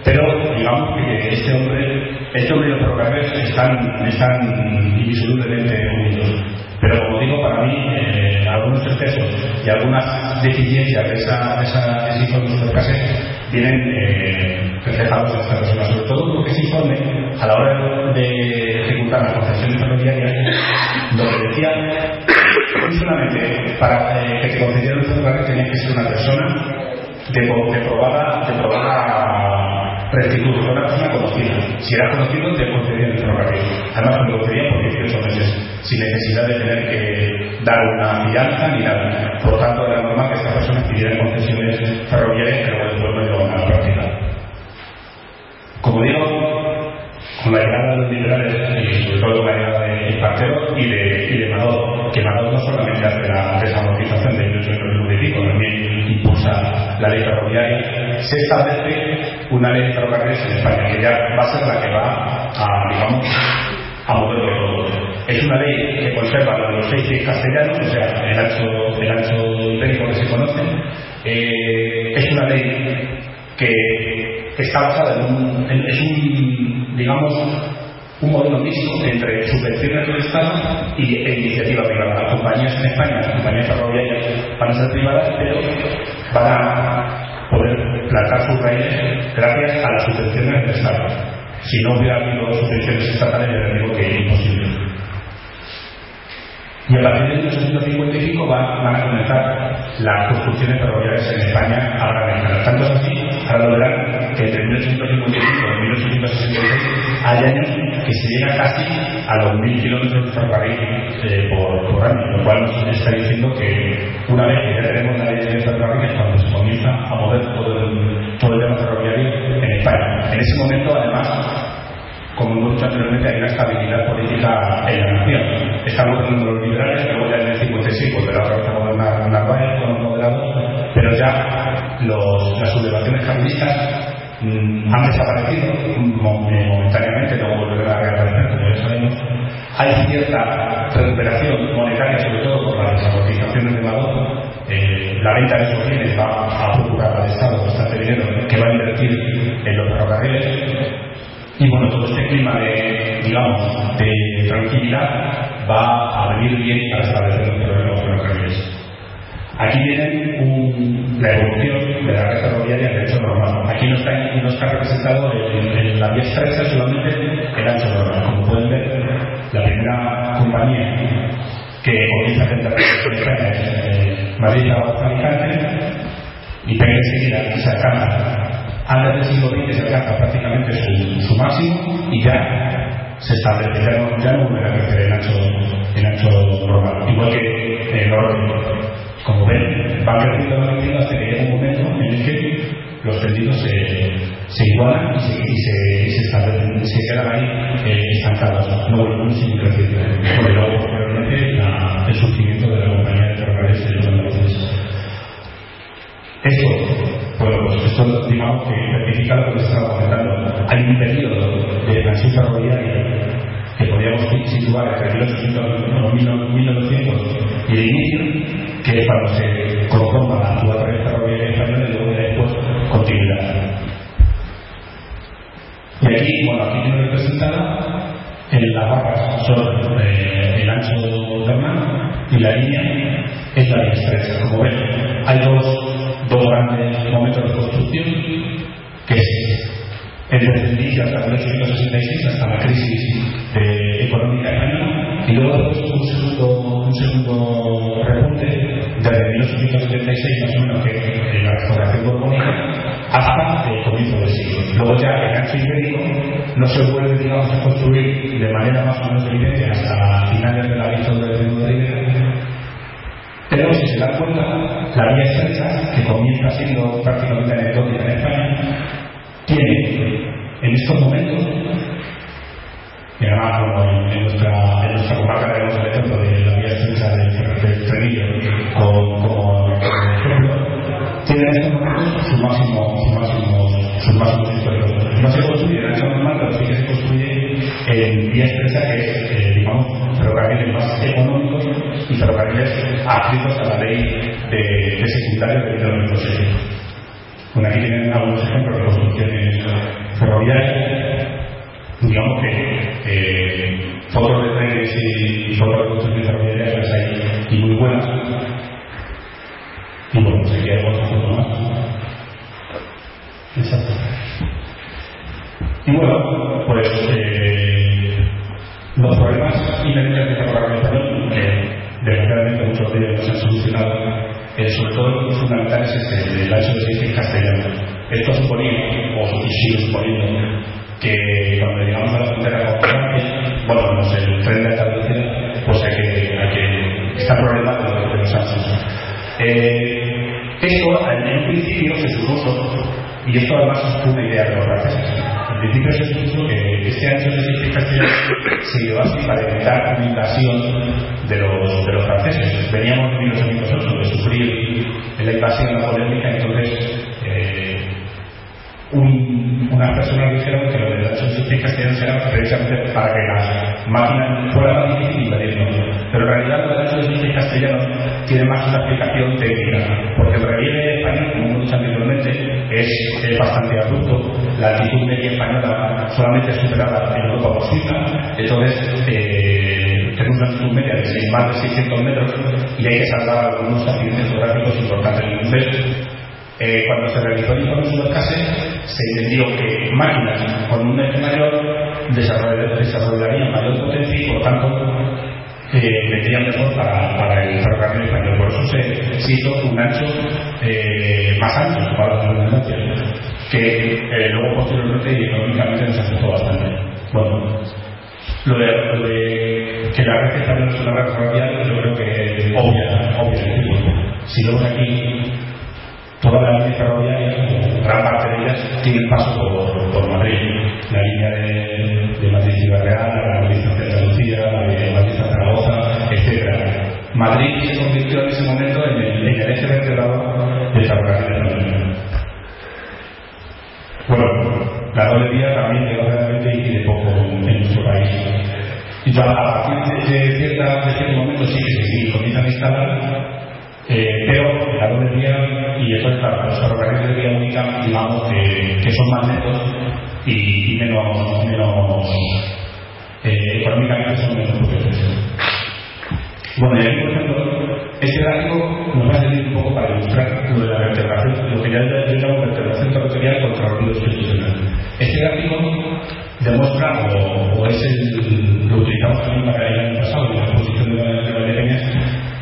pero digamos que este hombre, este hombre y los ferrocarriles están, están indisolublemente unidos. Pero como digo, para mí, eh, algunos excesos y algunas deficiencias de, esa, de, esa, de informe sobre vienen eh, reflejados en esta persona, sobre todo porque ese informe, a la hora de ejecutar las concesiones ferroviarias, lo que decía no solamente para eh, que se concediera un ferrocarril tenía que ser una persona de, de probada, de probada rectitud, una persona conocida, si era conocido, te concedían el ferrocarril. Además, me lo concedían por 18 meses, sin necesidad de tener que dar una fianza ni nada. Por lo tanto, era normal que esta persona pidiera concesiones ferroviarias luego después no llevaban a la práctica. Como digo, con la llegada de los liberales y sobre todo con la llegada de Partero y de, y de que Madot no solamente hace la desamortización de 1895, también impulsa la ley ferroviaria, se establece una ley de ferrocarriles en España, que ya va a ser la que va a, digamos, a mover todo. Es una ley que conserva los seis castellanos, o sea, el ancho, el ancho que se conoce. Eh, es una ley que está basada en un, es un, digamos, un modelo mixto entre subvenciones del Estado y, e iniciativa privada. Las compañías en España, las compañías ferroviarias van a ser privadas, pero van a poder plantar sus raíces gracias a las subvenciones del Estado. Si no hubiera habido subvenciones estatales, ya digo que es imposible. Y a partir de 1855 van, a comenzar las construcciones ferroviarias en España a gran escala. Tanto es así, ahora lo verán, que entre 1855 y 1866 hay años que se llega casi a los mil kilómetros de ferrocarril eh, por, año, lo cual nos está diciendo que una vez que ya tenemos la ley de ferrocarril es cuando se comienza a mover todo el, todo el tema ferroviario en España. En ese momento, además, como hemos dicho anteriormente, hay una estabilidad política en la nación. Estamos teniendo los liberales, luego ya en el 56 volverá otra vez a gobernar Narváez con los moderados, pero ya las sublevaciones carlistas han desaparecido momentáneamente, luego volverán a reaparecer, como ya sabemos. Hay cierta recuperación monetaria, sobre todo por las desamortizaciones de Maduro. Eh, la venta de esos bienes va a procurar al Estado bastante dinero que va a invertir en los ferrocarriles y bueno, todo este clima de, digamos, de tranquilidad va a venir bien para establecer los problemas ferrocarriles. Aquí viene la evolución de la red ferroviaria de hecho normal. Aquí no está, representado en, en la vía estrecha solamente el ancho normal. Como pueden ver, la primera compañía que comienza a centrar en España es eh, Madrid, Zaragoza, Alicante y pega enseguida se alcanza antes del siglo XX se alcanza prácticamente su, máximo y ya se establece, ya no, ya no a crecer en ancho, en normal, igual que en norte. Como ven, va creciendo, creciendo hasta que llega un momento en el que los tendidos se, igualan y se, se, y quedan ahí eh, estancados, no vuelven seguir creciendo. Porque luego, posteriormente, el surgimiento de la compañía de ferrocarriles de los andaluces. Esto, bueno, pues esto digamos que certifica lo que estaba comentando. Hay un periodo de expansión ferroviaria que podríamos situar entre 1800 y 1900 y el inicio, que es cuando se conforma la actual red ferroviaria española y luego de después continuidad. Y aquí, bueno, aquí tiene representada en las barras son el ancho termal y la línea es la línea. Como ven, hay dos dos grandes momentos de construcción, que es el desde hasta 1866, hasta la crisis de, económica española, y luego un segundo, un segundo repunte desde 1876 más o menos que en la restauración borbónica hasta el comienzo del siglo. Luego ya el ancho ibérico no se vuelve digamos, a construir de manera más o menos evidente hasta finales de la dictadura de Rivera pero si se dan cuenta, la vía estrecha, que comienza siendo prácticamente anecdótica en España, tiene en estos momentos, en, nuestra, en nuestra comarca tenemos el ejemplo de la vía estrecha del, Trenillo como, ejemplo, tiene en estos momentos su máximo, su máximo, sus máximos históricos. No se construye en ancho normal, pero sí que se construye en vía estrecha, que es, eh, digamos, ferrocarriles más económicos y ferrocarriles adscritos a la ley de, de secundaria de 1906. Bueno, aquí tienen algunos ejemplos de construcciones ferroviarias. Digamos que eh, fotos de trenes y, fotos de construcciones ferroviarias las hay muy buenas. Y bueno, pues aquí hay otras fotos más. Exacto. Y bueno, pues eh, los problemas inherentes del ferrocarril español, que desgraciadamente muchos de ellos no se han solucionado, sobre todo los fundamentales es el, el ancho de servicio castellano. Esto suponía, o sigue suponiendo, que cuando llegamos a la frontera con Francia, bueno, no sé, el tren de velocidad, pues hay que, hay que está problemático de, los anchos. Eh, esto, en un principio, se supuso, y esto además es una idea de los franceses, en principio se supuso que este ancho de 6 castellanos se llevó así para evitar una invasión de los, de los franceses. Veníamos en 1808 de sufrir la invasión napoleónica, entonces eh, un, unas personas dijeron que lo de las anchos castellanos era precisamente para que las máquinas fueran más difícil invadirnos. Pero en realidad lo de los anchos castellanos tiene más una aplicación técnica, porque el relieve español, como hemos dicho anteriormente, es, bastante abrupto. La altitud media española solamente es superada en Europa por Suiza, entonces eh, tenemos una altitud media de más de 600 metros y hay que salvar algunos accidentes geográficos importantes. Entonces, eh, cuando se realizó el informe sobre se entendió que máquinas con un eje mayor desarroll- desarrollarían mayor potencia y, por tanto, eh, vendrían mejor para, para el ferrocarril español. Por eso se, hizo un ancho eh, más ancho para la redundancia, que eh, luego posteriormente y económicamente nos afectó bastante. Bueno, lo de, lo de que la red española es una red ferroviaria, yo creo que obvia, obvia decirlo. Si vemos aquí toda la línea ferroviaria, gran parte de ellas, tienen paso por, Madrid. La línea de, de Madrid Ciudad Real, la Madrid Santa Andalucía, la de Madrid se convirtió en ese momento en el, en el eje vertebrador del ferrocarril español. Bueno, la doble vía también desgraciadamente y de poco en, nuestro país. Y ya a partir de, de cierta, de cierto momento sí que se comienzan a instalar, eh, pero la doble vía y eso es claro, los ferrocarriles de vía única, digamos que, que son más lentos y, y menos, menos eh, económicamente son menos potentes. Bueno, y por ejemplo, este gráfico nos va a servir un poco para ilustrar lo de la vertebración, lo que ya yo llamo vertebración territorial contra el ruido institucional. Este gráfico demuestra, o, o es el, lo utilizamos también para el año pasado, en la exposición de, de Valdepeñas,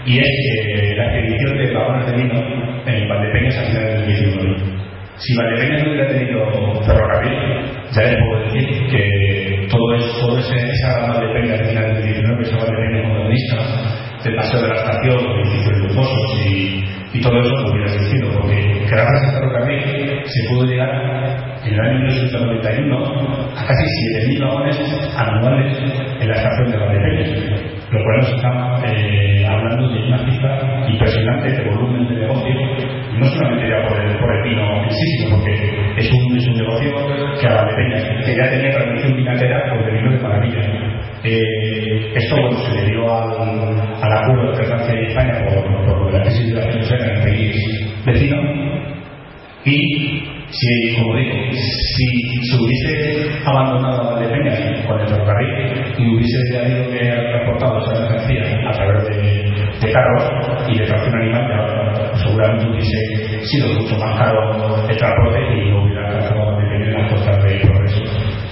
y es eh, la expedición de vagones de vino en Valdepeñas a finales del 19. Si Valdepeñas no hubiera tenido ferrocarril, ya les puedo decir que paseo de la estación, edificios lujosos y, todo eso no hubiera existido, porque gracias al ferrocarril se pudo llegar en el año 1991 a casi 7.000 vagones anuales en la estación de Valdepeñas, lo cual nos está eh, hablando de una cifra impresionante de volumen de negocio, no solamente ya por el, por el vino en sí, sino porque es un, es negocio que a Valdepeñas, que ya tenía tradición vinatera, pues de vino de maravilla. Eh, esto se debió al, al acuerdo entre Francia y España por, por la crisis de la Venezuela en el país vecino. Y si, como digo, si se hubiese abandonado a Valdepeñas con el ferrocarril y hubiese habido que transportado esa mercancía a través de, de carros y de tracción animal, seguramente hubiese sido mucho más caro el transporte y hubiera alcanzado a Valdepeñas las costas de progreso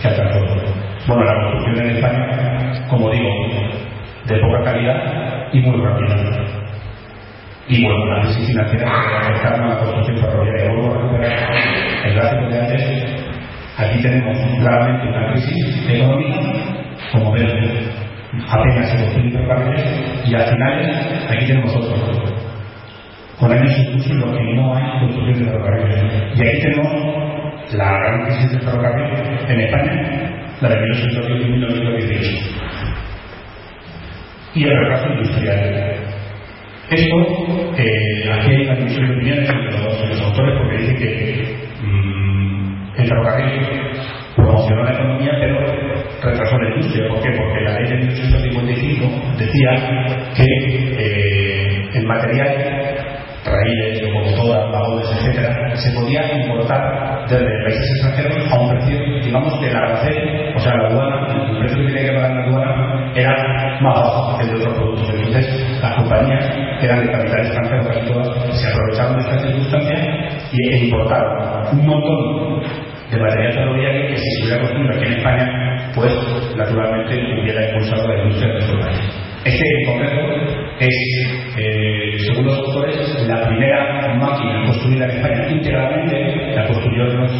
que alcanzó. Bueno, la construcción en España, como digo, de poca calidad y muy rápida. Y bueno, la crisis financiera afectaron a la construcción ferroviaria. Vuelvo a recuperar el gráfico de antes. Aquí tenemos claramente una crisis económica, como ven, apenas se construyen ferrocarriles, y al final aquí tenemos otro. Con años incluso en que no hay construcción de ferrocarriles. Y aquí tenemos la gran crisis del ferrocarril en España, la de 1810 y 1918. Y el retraso industrial. Esto, aquí hay una división de opiniones entre los, autores porque dicen que mmm, el ferrocarril promocionó la economía pero retrasó la industria. ¿Por qué? Porque la ley de 1855 decía que eh, el material, raíles, locomotoras, vagones, etcétera, se podía importar desde países extranjeros a un precio, digamos, que el arancel, o sea, la aduana, el precio que tenía que pagar la aduana era más bajo que el de otros productos. Entonces, las compañías que eran de capital extranjero, casi todas, se aprovecharon de esta circunstancia y, e importaron un montón de material ferroviario que si se hubiera construido aquí en España, pues naturalmente hubiera impulsado la industria de nuestro país. Este en concreto es, eh, según los autores, la primera máquina construida en España íntegramente, la construyeron los,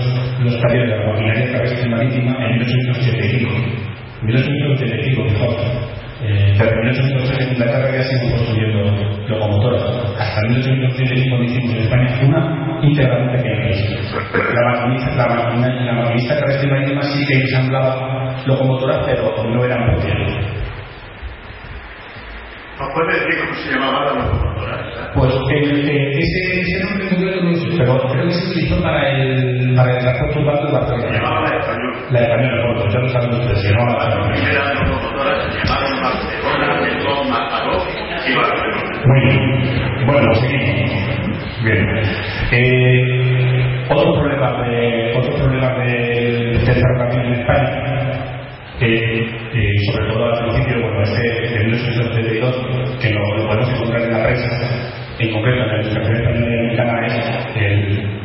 los talleres de la maquinaria terrestre marítima en 1885. 1885, fijaos. Eh, desde 1803 en Inglaterra ya se construyendo locomotoras. Hasta 1885 hicimos en España una íntegramente que La maquinista, la, maquinista, la maquinista terrestre marítima sí que ensamblaba locomotoras, pero no eran propias. ¿Nos puede decir cómo se llamaba la locomotora? Pues el, eh, ese, ese nombre concreto no lo pero creo que se utilizó para el, para el transporte urbano de Barcelona. La español. La española, pues ya lo saben ustedes, Melón, Mataró y Barcelona. Muy bien. Bueno, seguimos. Bien. Eh, otro problema de, otro problema de, ferrocarril en España, que eh, sobre todo al principio, bueno, este de 1872, que lo, lo podemos encontrar en la prensa, en concreto en la y Americana, es el,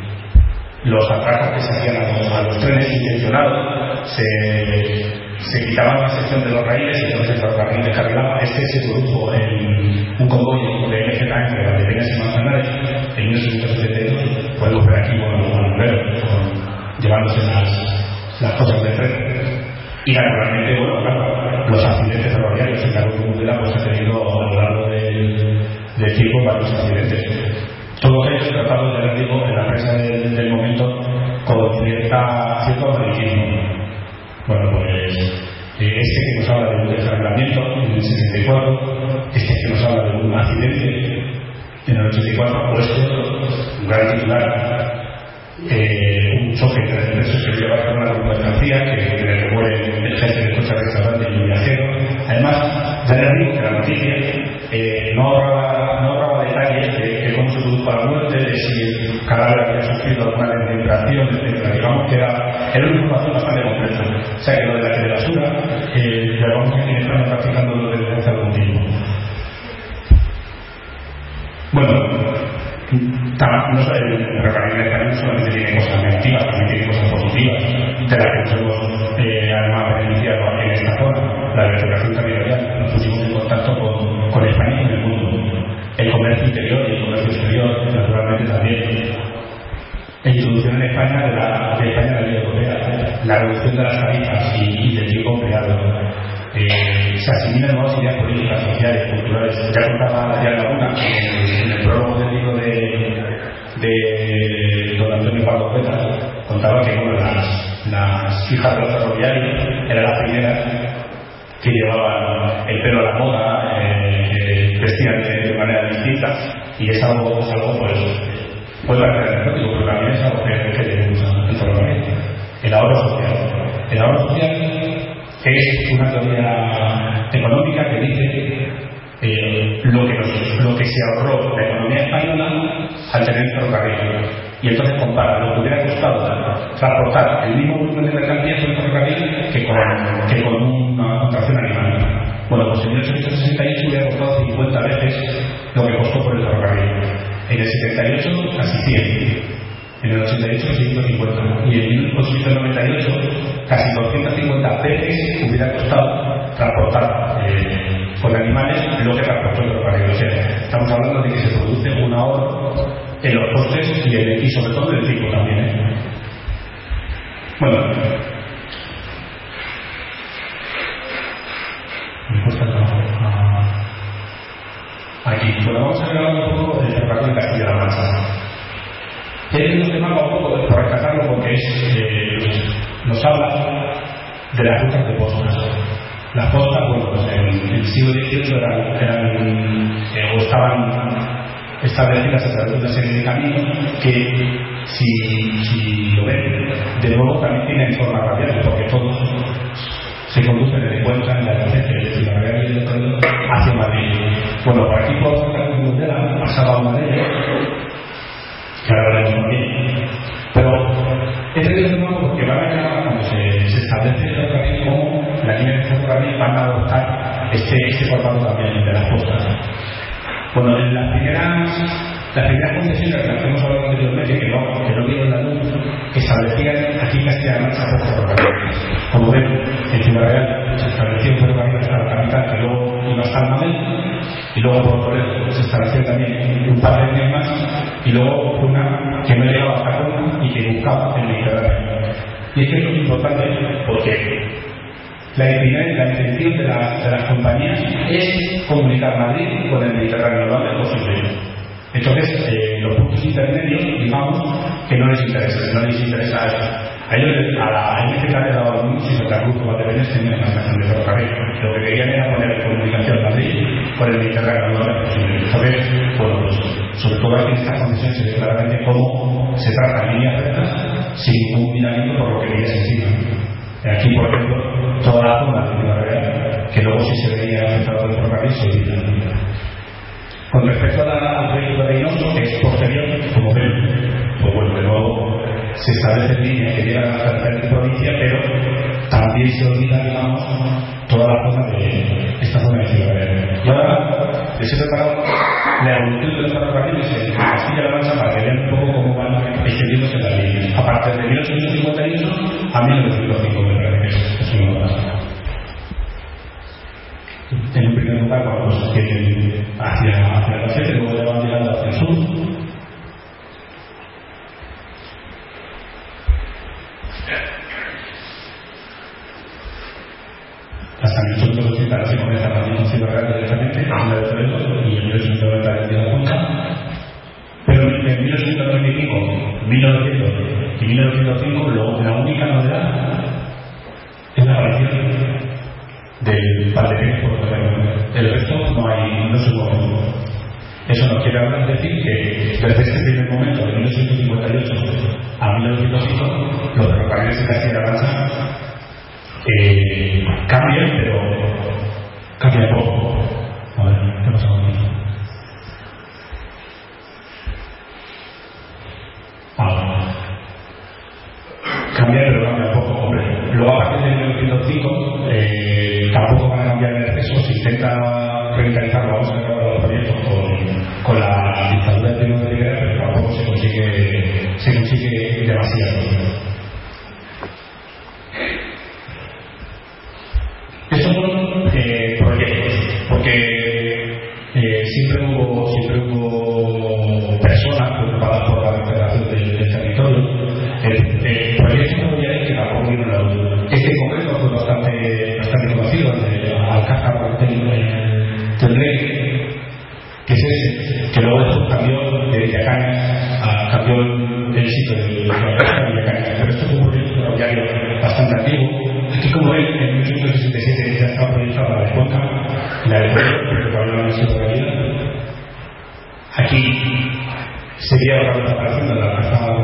los atracos que se hacían a los, a los trenes intencionados, se, se quitaban la sección de los raíles y entonces el ferrocarril descarrilaba. Este se produjo en un convoy de MZ entre Valdepeñas y Manzanares en 1872. Podemos ver aquí bueno, los llevándose las, las cosas del tren. Y naturalmente, bueno, claro, los accidentes ferroviarios en la Rúdula pues ha tenido a lo largo del, del tiempo varios accidentes. Todos ellos tratados, ya les digo, en la prensa del, momento con cierta, cierto amabilismo. Bueno, pues eh, este que nos habla de un descarrilamiento en el 64, este que nos habla de un accidente en el 84, o este otro, un gran titular, eh, un choque entre empresas que lleva con una mercancía que, que le muere el jefe del coche restaurante y el viajero. Además, ya les digo que la noticia eh, no, ahorraba, detalles de, de cómo se produjo la muerte, de cadáver había sufrido alguna desmembración, etc. Digamos que era, era una información bastante completa. O sea que lo de la telebasura, eh, lo vamos en España practicando desde hace algún tiempo. Bueno, no sé, el ferrocarril no solamente tiene cosas negativas, también tiene cosas positivas, de las que nos hemos eh, además beneficiado en esta zona, la vertebración territorial. De la, de España a la Europea, la reducción de las tarifas y, y del tiempo empleado. Eh, se asimilan nuevas ideas políticas, sociales, culturales. Ya contaba Adrián Laguna en, en el prólogo del libro de, de don Antonio Pardo Cueta, contaba que las, las hijas de los ferroviarios eran las primeras que llevaban el pelo a la moda, eh, que vestían de, de manera distinta, y es algo, es algo pues, puede parecer anecdótico, pero también es algo que, que en ferrocarril. El ahorro social. El ahorro social es una teoría económica que dice eh, lo, que se ahorró la economía española al tener ferrocarril. Y entonces compara lo que hubiera costado transportar el mismo volumen de mercancías en el ferrocarril que con, que con una contracción animal. Bueno, pues en 1868 hubiera costado 50 veces lo que costó por el ferrocarril. En el 78 casi 100 en el 88 650 y en 1898 casi 250 veces hubiera costado transportar eh, con animales lo que transportó el ferrocarril. O sea, estamos hablando de que se produce un ahorro en los costes y, en- y sobre todo en el tiempo también. ¿eh? Bueno, me cuesta trabajo. Ah, Aquí, bueno, vamos a hablar un poco del ferrocarril de Castilla-La Mancha. He un tema un poco por rescatarlo porque eh, nos habla de las rutas de postas. Las postas, pues en, en el siglo XVIII eran, eran, eh, estaban establecidas a través de una serie de que, si, si lo ven, de nuevo también tienen formas radiales, porque todos se conducen desde Cuenca, en la Albacete, desde la Real y el hacia Madrid. Bueno, por aquí por Mundela pasaba una de ellas, Pero he tenido que van a cuando se, establece el ferrocarril como la línea de ferrocarril van a adoptar este, este formato también de las costas. Bueno, en las primeras, las primeras concesiones de las que hemos hablado anteriormente, que no, que no vieron la luz, establecían aquí Castilla-La Mancha por ferrocarril. Como ven, en Ciudad Real se estableció un ferrocarril hasta la capital que luego iba hasta Almadén, y luego por Toledo se estableció también un par de más, y luego una que no llegaba hasta Cuenca y que buscaba el Mediterráneo. Y es que esto es importante porque la, la intención de, la, de, las compañías es comunicar Madrid con el Mediterráneo lo antes posible. Entonces, eh, los puntos intermedios, digamos, que no les interesa, no les interesa eso. A ellos, a la a caso, dado mucho y Santa Cruz como tenían una estación de ferrocarril. Lo que querían era poner comunicación de Madrid con el Mediterráneo lo antes posible. Entonces, pues, sobre todo aquí en esta concesión se ve claramente cómo se trata de líneas rectas sin ningún miramiento por lo que veía encima. Aquí, por ejemplo, toda la zona de la Real, que luego sí se veía afectado el ferrocarril, se veía. Con respecto al proyecto de Reynoso, que es posterior, como ven, pues bueno, de nuevo se establecen líneas que llegan a la diferente provincia, pero también se olvida, digamos, toda la zona de esta zona de Ciudad Real. Y ahora les he preparado la evolución de los ferrocarriles en Castilla-La Mancha para que vean un poco cómo van extendiéndose las líneas. A partir de 1858 a 1905, me parece que es una básica. En primer lugar, cuando pues, tienen hacia, hacia el occidente, luego ya van llegando hacia el sur. Hasta 1880 ahora se comienza a partir con Ciudad Real directamente, en la de Toledo, y en 1890 en la Junta. Pero en 1895, 1900 y 1905, lo, la única novedad es la aparición del Valdepeña por El resto no hay, no se mueve. Eso nos quiere hablar decir que desde este primer momento, de 1858 a 1905, los ferrocarriles de Castilla-La Mancha eh, cambian, pero cambia poco. A ver, ¿qué pasa con esto? Ahora, cambia, pero cambia poco, hombre. Luego, a partir de 1905, eh, tampoco van a cambiar el exceso. Se intenta revitalizar, vamos son eh, proyectos, porque eh, siempre hubo siempre hubo personas preocupadas por la recuperación del, del territorio. El, el proyecto inmobiliario que tampoco vino la. Este concreto fue bastante, bastante conocido, el de Alcázar del Rey, que es ese, que luego después cambió de Villacañas a cambió el sitio de Villacañas. Pero esto fue un proyecto inmobiliario bastante antiguo Aquí, como ven, en 1867 la de. Aquí sería otra vez apareciendo la casa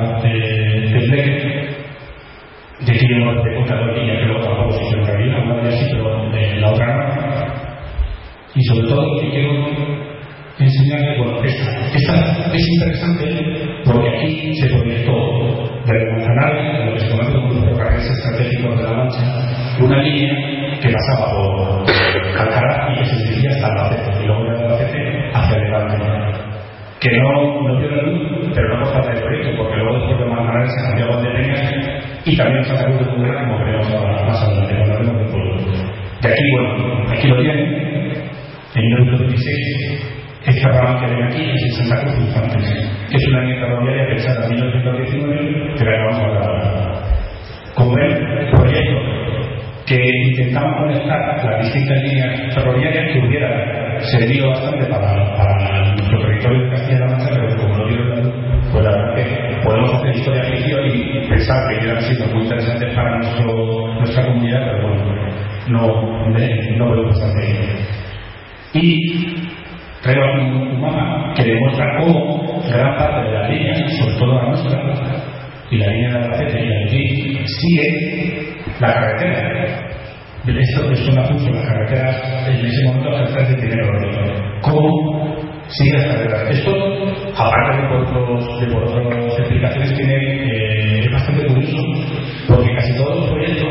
servido bastante para, para nuestro territorio de Castilla-La Mancha, pero como no dieron pues la verdad que podemos hacer historia ficción y pensar que hubieran sido muy interesantes para nuestra comunidad, pero bueno, no, no podemos hacer. Y traigo aquí un mapa que demuestra cómo gran parte de las líneas, sobre todo la nuestra, y la línea de Albacete y aquí sigue la carretera. Esto es una función, las carreteras en ese momento se de dinero. ¿Cómo sigue las carreteras? Esto, aparte de por, otros, de por otras explicaciones, tiene, eh, es bastante curioso, porque casi todos los proyectos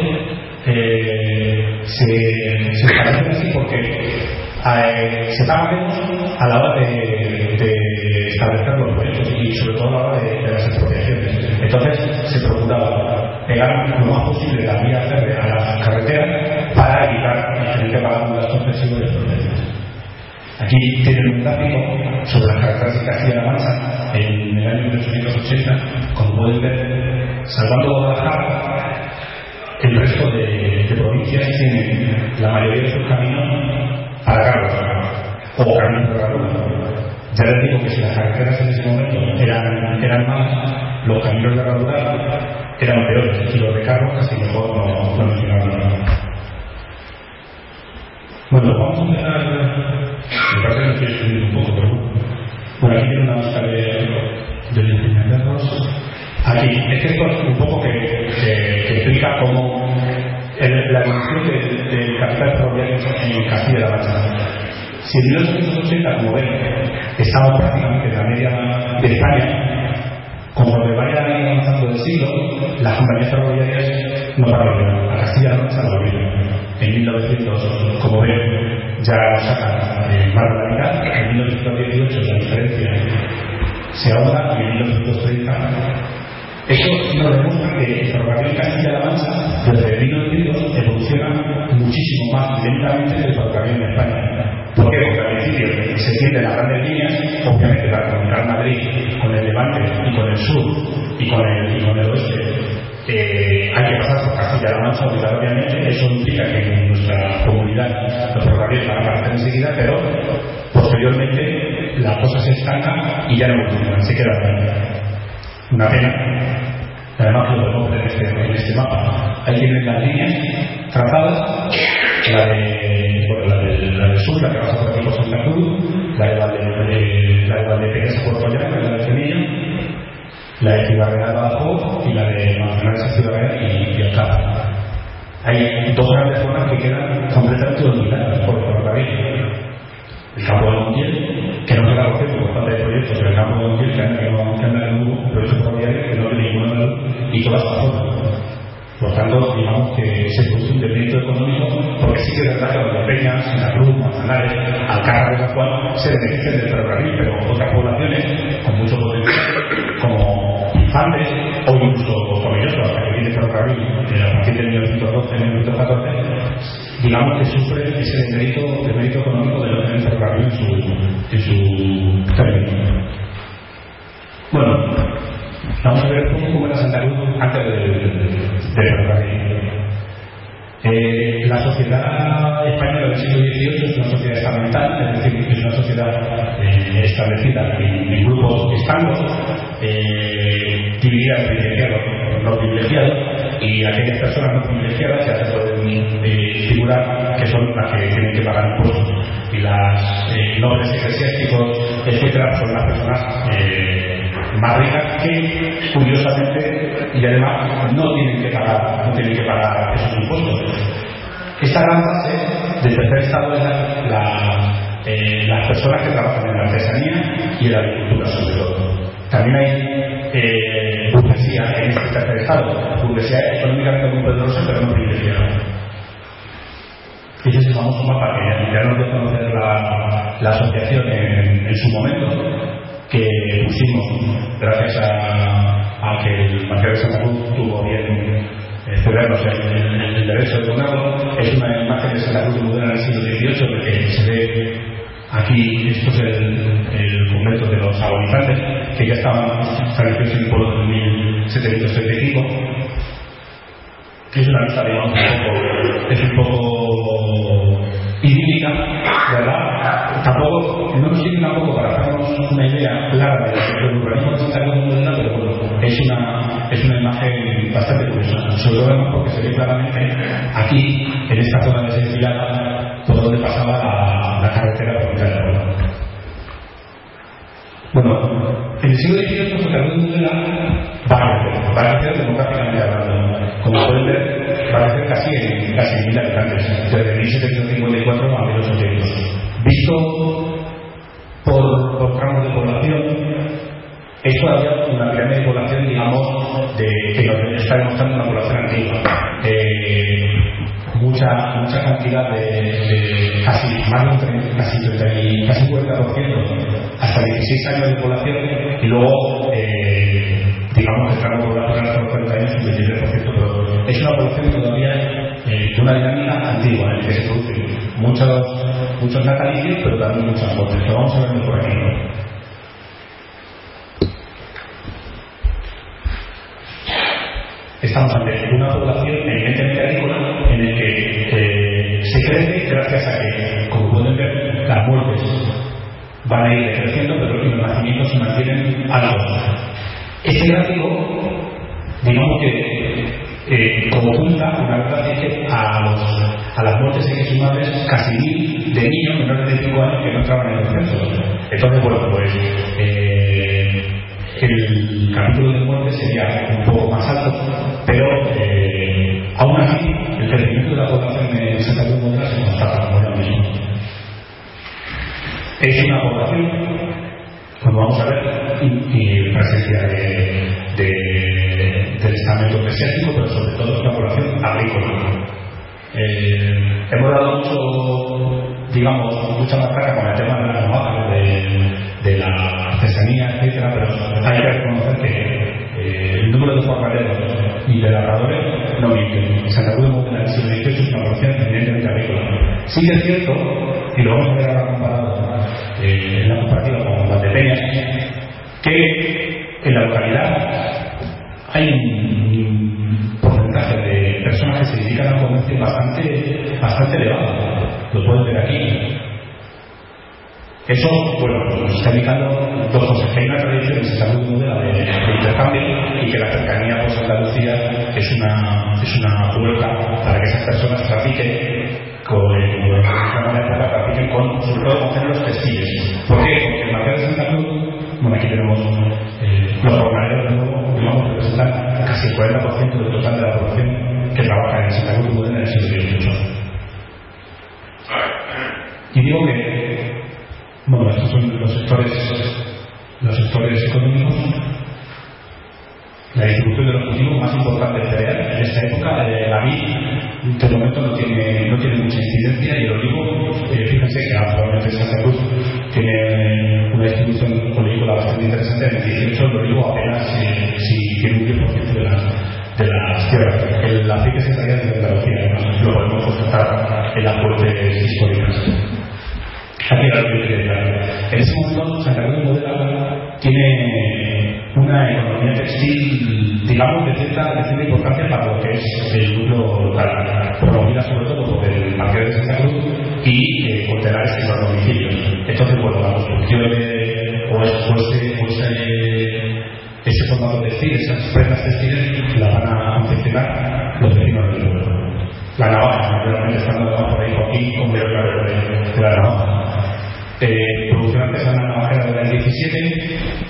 eh, se, se establecen así porque eh, se paga menos a la hora de, de, establecer los proyectos y sobre todo a la hora de, de las expropiaciones. Entonces se procuraba pegar lo más posible la vía férrea a las carreteras para evitar tener que pagar un gasto excesivo de. Aquí tienen un gráfico sobre las carreteras de Castilla-La Mancha en el año 1880, como pueden ver, salvando Guadalajara, el resto de, provincias tienen la mayoría de sus caminos para carros o caminos de la Ya les digo que si las carreteras en ese momento eran, eran malas, los caminos de la eran peores y los de carros casi mejor no, no. Bueno, vamos a empezar. Me parece que estoy escribiendo un poco, pero bueno, aquí tiene una lista de, de Aquí, es que esto es un poco que, explica cómo la evolución del de capital ferroviario en Castilla-La Mancha. Si en 1880, como ven, estaba prácticamente en la media de España, como le vaya avanzando el siglo, las compañías ferroviarias no pararon. A Castilla-La Mancha lo En 1900, como ven, ya sacan eh, más realidad. En 1918 la diferencia se ahora y en 1930 eso nos demuestra que el ferrocarril Castilla-La Mancha, desde 1900, evoluciona muchísimo más lentamente que el ferrocarril en España. ¿Por qué? Porque al principio se tienden las grandes líneas, obviamente para comunicar y con el, y con oeste. Eh, hay que pasar por Castilla-La Mancha obligatoriamente, eso implica que nuestra comunidad los ferrocarriles van a aparecer enseguida, pero posteriormente la cosa se estanca y ya no evolucionan, se quedan una pena. Además lo podemos ver en este, en este mapa. Ahí tienen las líneas trazadas, la de, la de, la de sur, la que pasa por aquí por Santa Cruz, la de Valde, la de Valdepeñas por Collana, que es la de Semilla, la de Ciudad abajo y la de Manzanares Ciudad y, y Alcázar. Hay dos grandes zonas que quedan completamente dominadas por el ferrocarril. El campo de Montiel, que no se da por por falta de proyectos, pero el campo de Montiel, que anda en un proyecto ferroviario que no tiene ninguna luz y toda esta zona. Por tanto, digamos que se produce un debilito económico, porque sí que es verdad que los Peñas, Santa Cruz, Manzanares, Alcázar de Juan se benefician del ferrocarril, pero otras poblaciones con mucho potencial, como Infantes o incluso Tomelloso, que tiene ferrocarril a partir de 1912, 1914, digamos que sufre ese demerito, económico de tener ferrocarril en su, en su término. Bueno, vamos a ver cómo era Santa Cruz antes ferrocarril. Eh, la sociedad española del siglo XVIII es una sociedad estamental, es decir, es una sociedad eh, establecida en, grupos estancos, eh, dividida en privilegiados, no privilegiados, y aquellas personas no privilegiadas se pueden eh, figurar que son las que tienen que pagar impuestos y las eh, nobles eclesiásticos etcétera son las personas más ricas que curiosamente y además no tienen que pagar no tienen que pagar esos impuestos. Esta gran base del tercer estado es la, las personas que trabajan en la artesanía y en la agricultura sobre todo. También hay eh, burguesía en este tercer estado, burguesía económicamente muy poderosa, pero no privilegiada. Ese es el famoso mapa que ya nos dio conocer la, la asociación en, en, su momento, que pusimos gracias a, que el Marqués de Santa Cruz tuvo bien eh, cedernos en, en, el derecho de donado. Es una imagen de Santa Cruz de Mudena del siglo XVIII, que se ve Aquí, esto es el, el de los agonizantes, que ya estaban establecidos en el pueblo de 1775. Es una lista, digamos, un poco, es un poco idílica, ¿verdad? Tampoco, no nos sirve tampoco para hacernos una idea clara del urbanismo de Santa Cruz de pero bueno, es una, es una imagen bastante curiosa. Sobre todo porque se ve claramente aquí, en esta zona de desfilada, por donde pasaba la, la carretera por Italia. Bueno, en el siglo XVIII Santa Cruz de Mudela va a crecer, demográficamente hablando. Como pueden ver, va a crecer casi en, casi mil habitantes, desde 1754 a 1800. Visto por, por tramos de población, es todavía una pirámide de población, digamos, de, que nos está demostrando una población antigua. Eh, mucha, mucha cantidad de, casi más de un casi, 30, casi 40%, hasta 16 años de población, y luego, eh, digamos, el tramo poblacional hasta los 40 años, un 23%, pero es una población todavía eh, de una dinámica antigua, en la que se producen muchos, muchos natalicios, pero también muchas muertes. Lo vamos a ver por aquí. estamos ante una población evidentemente agrícola en el que eh, se crece gracias a que, como pueden ver, las muertes van a ir creciendo, pero los nacimientos se mantienen altos. Este gráfico, digamos que como punta, una verdad es que a, los, a las muertes que sumarles casi mil de niños menores de 5 años que no entraban en el censo. Entonces, bueno, pues eh, el capítulo de muerte sería un poco más alto, pero eh, aún así el crecimiento de la población de Santa Cruz de se constata ahora mismo. Es una población, como vamos a ver, y, presencia de, de, del estamento eclesiástico, pero sobre todo es una población agrícola. Eh, hemos dado mucho, digamos, mucha matraca con el tema de la navaja, de, de la artesanía, etcétera, pero hay que reconocer que eh, el número de jornaleros y de narradores no mienten. Santa Cruz de en el siglo XVIII es una población evidentemente agrícola. Sí que es cierto, y lo vamos a ver ahora comparado eh, en la comparativa con Valdepeñas, que en la localidad hay un porcentaje de personas que se dedican al comercio bastante, bastante elevado. Eso, bueno, nos está indicando dos cosas, que hay una tradición de salud modelo de, de, intercambio y que la cercanía por Andalucía es una, es una puerta para que esas personas trafiquen con, de para trafiquen con, sobre todo con géneros textiles. ¿Por qué? Porque en Marqués de Santa Cruz, bueno, aquí tenemos eh, los jornaleros de nuevo, digamos, representan casi el 40% del total de la población que trabaja en Santa Cruz en el siglo XVIII. Y digo que bueno, estos son los sectores, los sectores económicos. La distribución de los cultivos más importante de cereal en esta época, eh, la vid, de momento no tiene, no tiene mucha incidencia y el olivo, eh, fíjense que actualmente Santa Cruz tiene una distribución olícola bastante interesante. En el 18 el olivo apenas si tiene un 10% de las, de las tierras. El aceite se traía de Andalucía, lo podemos constatar en las fuentes históricas. En ese momento, Santa Cruz de Modela tiene una economía textil, digamos, de cierta, de cierta importancia para lo que es el núcleo local, promovida sobre todo por el Parque de Santa Cruz y eh, por telares en los domicilios. Entonces, bueno, la construcción de, o, ese, o ese, formato textil, esas prendas textiles, la van a confeccionar los vecinos del pueblo. La navaja, naturalmente, estando por ahí aquí, con de, de la navaja eh, producción artesana navajera de la 17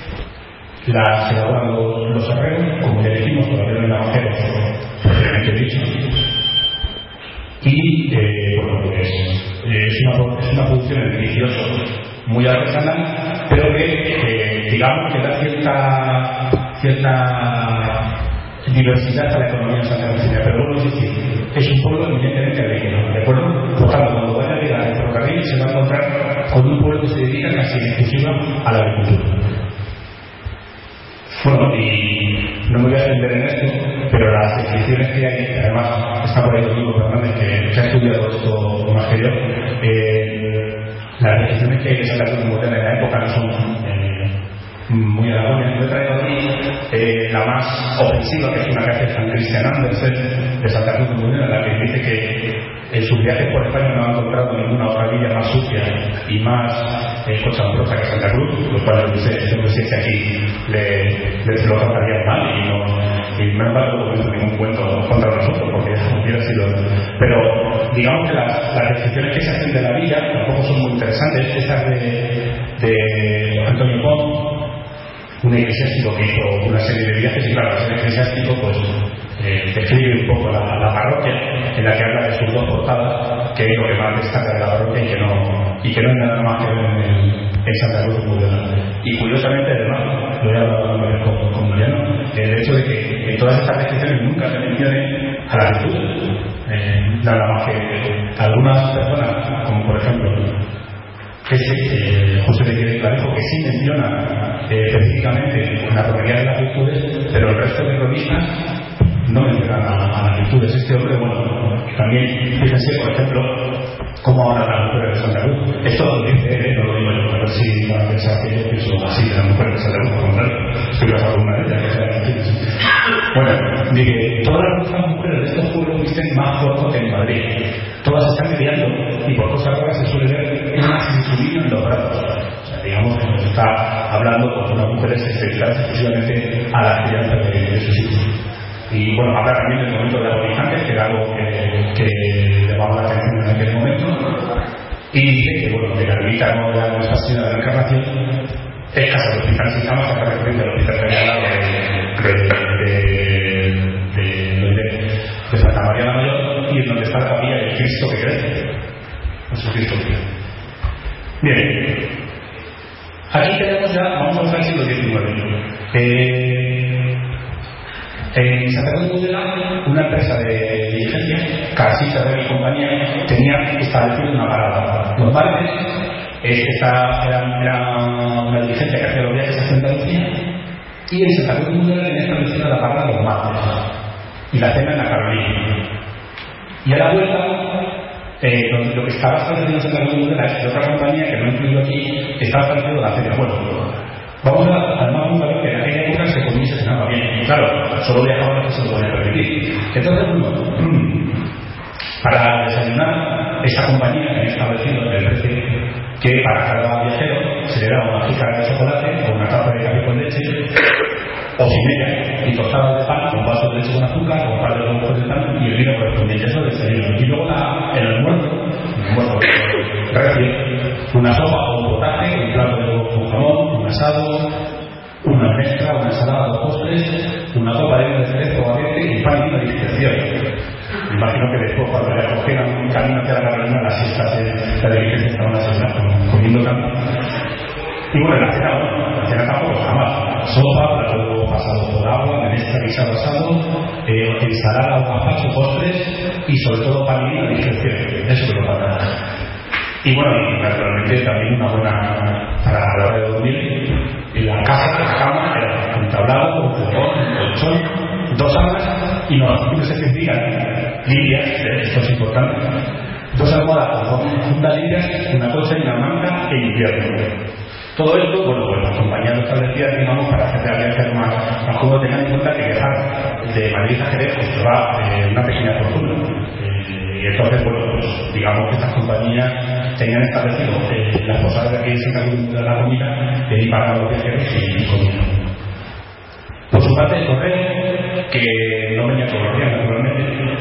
la se elaboran los, los herreros, como ya dijimos, no hay navajeros propiamente dicho. Y, eh, bueno, pues eh, es, una, es una producción 18 muy artesanal, pero que, digamos, que da cierta, cierta diversidad a la economía de Santa Cristina. Pero bueno, es decir, es un pueblo evidentemente agrícola, ¿de acuerdo? Por tanto, cuando vaya a llegar al ferrocarril se va a encontrar con un pueblo que se dedica casi exclusiva a la agricultura. Bueno, y no me voy a extender en esto, pero las descripciones que hay, además está por ahí Domingo Fernández, que, ha estudiado esto más que yo, eh, las descripciones que hay de Cruz de en la época no son eh, muy halagüeñas. Yo he traído aquí eh, la más ofensiva, que es una que hace San Cristian Andersen de Santa Cruz de Modena, en la que dice que en sus viajes por España no ha encontrado ninguna otra villa más sucia y más eh, que Santa Cruz, lo cual no sé, si es que aquí le, le se lo trataría mal y no, y no embargo no ningún cuento contra nosotros porque hubiera sido. Pero digamos que las, las descripciones que se hacen de la villa tampoco son muy interesantes. Esas de, de Antonio Pons, un eclesiástico que hizo una serie de viajes y claro, el eclesiástico pues eh, describe un poco la, la, parroquia en la que habla de sus dos portadas, que es lo que más destaca de la parroquia y que no, y que no hay nada más que en, en Santa Cruz Y curiosamente, además, lo he hablado con, con Mariano, el hecho de que en todas estas descripciones nunca se mencione a la virtud. Eh, nada más que algunas personas, como por ejemplo eh, José de Quiere Clarejo, que sí menciona eh, específicamente la propiedad de las virtudes, pero el resto de cronistas no mencionan a, las virtudes. Este hombre, bueno, también, fíjense, por ejemplo, cómo ahora las mujeres de Santa Cruz. Esto lo dice él, no lo digo yo, a ver si a pensar que yo pienso así de las mujeres de Santa Cruz, por contrario, estoy casado con una de ellas, que sea Bueno, de todas las mujeres de estos pueblos visten más corto que en Madrid. Todas están mediando y por cosas raras se suele ver más insulina en los brazos. O sea, digamos que nos está hablando con unas mujeres dedicadas exclusivamente a la crianza de, de sus hijos. Y bueno, habla también del momento de agonizantes, que era algo que, que llamaba la atención en aquel momento. Y dice que, bueno, que la ermita no de la Nuestra de la Encarnación es casa del hospital sin camas, acá referente al hospital que había al de, de, de, Santa María la Mayor y en donde está la capilla del Cristo que crece. Jesucristo que crece. Bien. Aquí tenemos ya, vamos a pasar al siglo XIX. Eh, en Cruz de Tudela, una empresa de diligencia, Casita de compañía, tenía establecido una parada. Los martes, esta era, era, una diligencia que hacía los y Cruz de Tudela tenía establecida la parada los martes, y la cena en la Carolina. Y a la vuelta, eh, lo, que estaba establecido en Santa Cruz de Tudela es de otra compañía que no he incluido aquí, estaba establecido la cena. Bueno, vamos a, al más valor que en aquella época se comía y se cenaba bien. Y claro, solo viajaban los que se lo podían permitir. Entonces, bueno, <clears throat> para desayunar, esa compañía que había establecido el precio que para cada viajero se le daba una jícara de chocolate o y tostadas de pan con vasos de leche con azúcar con par de huevos de pan y el vino correspondiente eso desayuno y luego la, el almuerzo almuerzo recio una sopa o un potaje un plato de huevo con jamón un asado una mezcla una ensalada dos postres una copa de vino de cerezo o abierto y pan y una discreción. Imagino que después cuando le acogieran un camino hacia la Carolina las siestas de la diligencia estaban asesinadas comiendo camino y bueno, la cena, bueno, la cena tampoco mal. Sopa, plato pasado por agua, menestra, guisado asado, eh, ensalada, gazpacho, postres y sobre todo pan y discreción. Eso es lo falta. Y bueno, naturalmente también una buena para la hora de dormir. La casa, la cama, era un tablado, un fogón, un colchón, dos alas y no, no se sentían limpias, esto es importante. Dos almohadas con limpias, una cosa y una manga e invierno. Todo esto, bueno, pues las compañías lo establecían, digamos, para el viaje más, más cómodo. Tengan en cuenta que viajar de Madrid a Jerez pues va eh, una pequeña fortuna. Eh, y entonces, bueno, pues digamos que estas compañías tenían establecido eh, las posadas de aquí Cruz de la Comida de ir para los viajeros y comida. Por su parte, el correo, que no venía todos los días,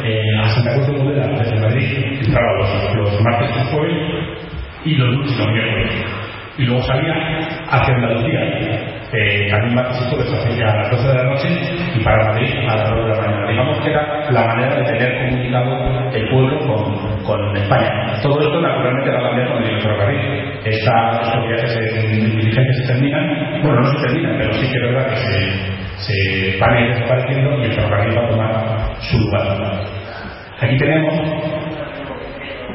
eh, a Santa Cruz de Tudela desde Madrid entraba los, los martes jueves y los lunes los miércoles y luego salía hacia Andalucía, eh, también jueves hacia a las 12 de la noche y para Madrid a las 2 de la mañana. Digamos que era la manera de tener comunicado el pueblo con, con España. Todo esto naturalmente va a cambiar con el ferrocarril. Estos viajes en diligencias se terminan, bueno, no se terminan, pero sí que es verdad que se, se van a ir desapareciendo y el ferrocarril va a tomar su lugar. Aquí tenemos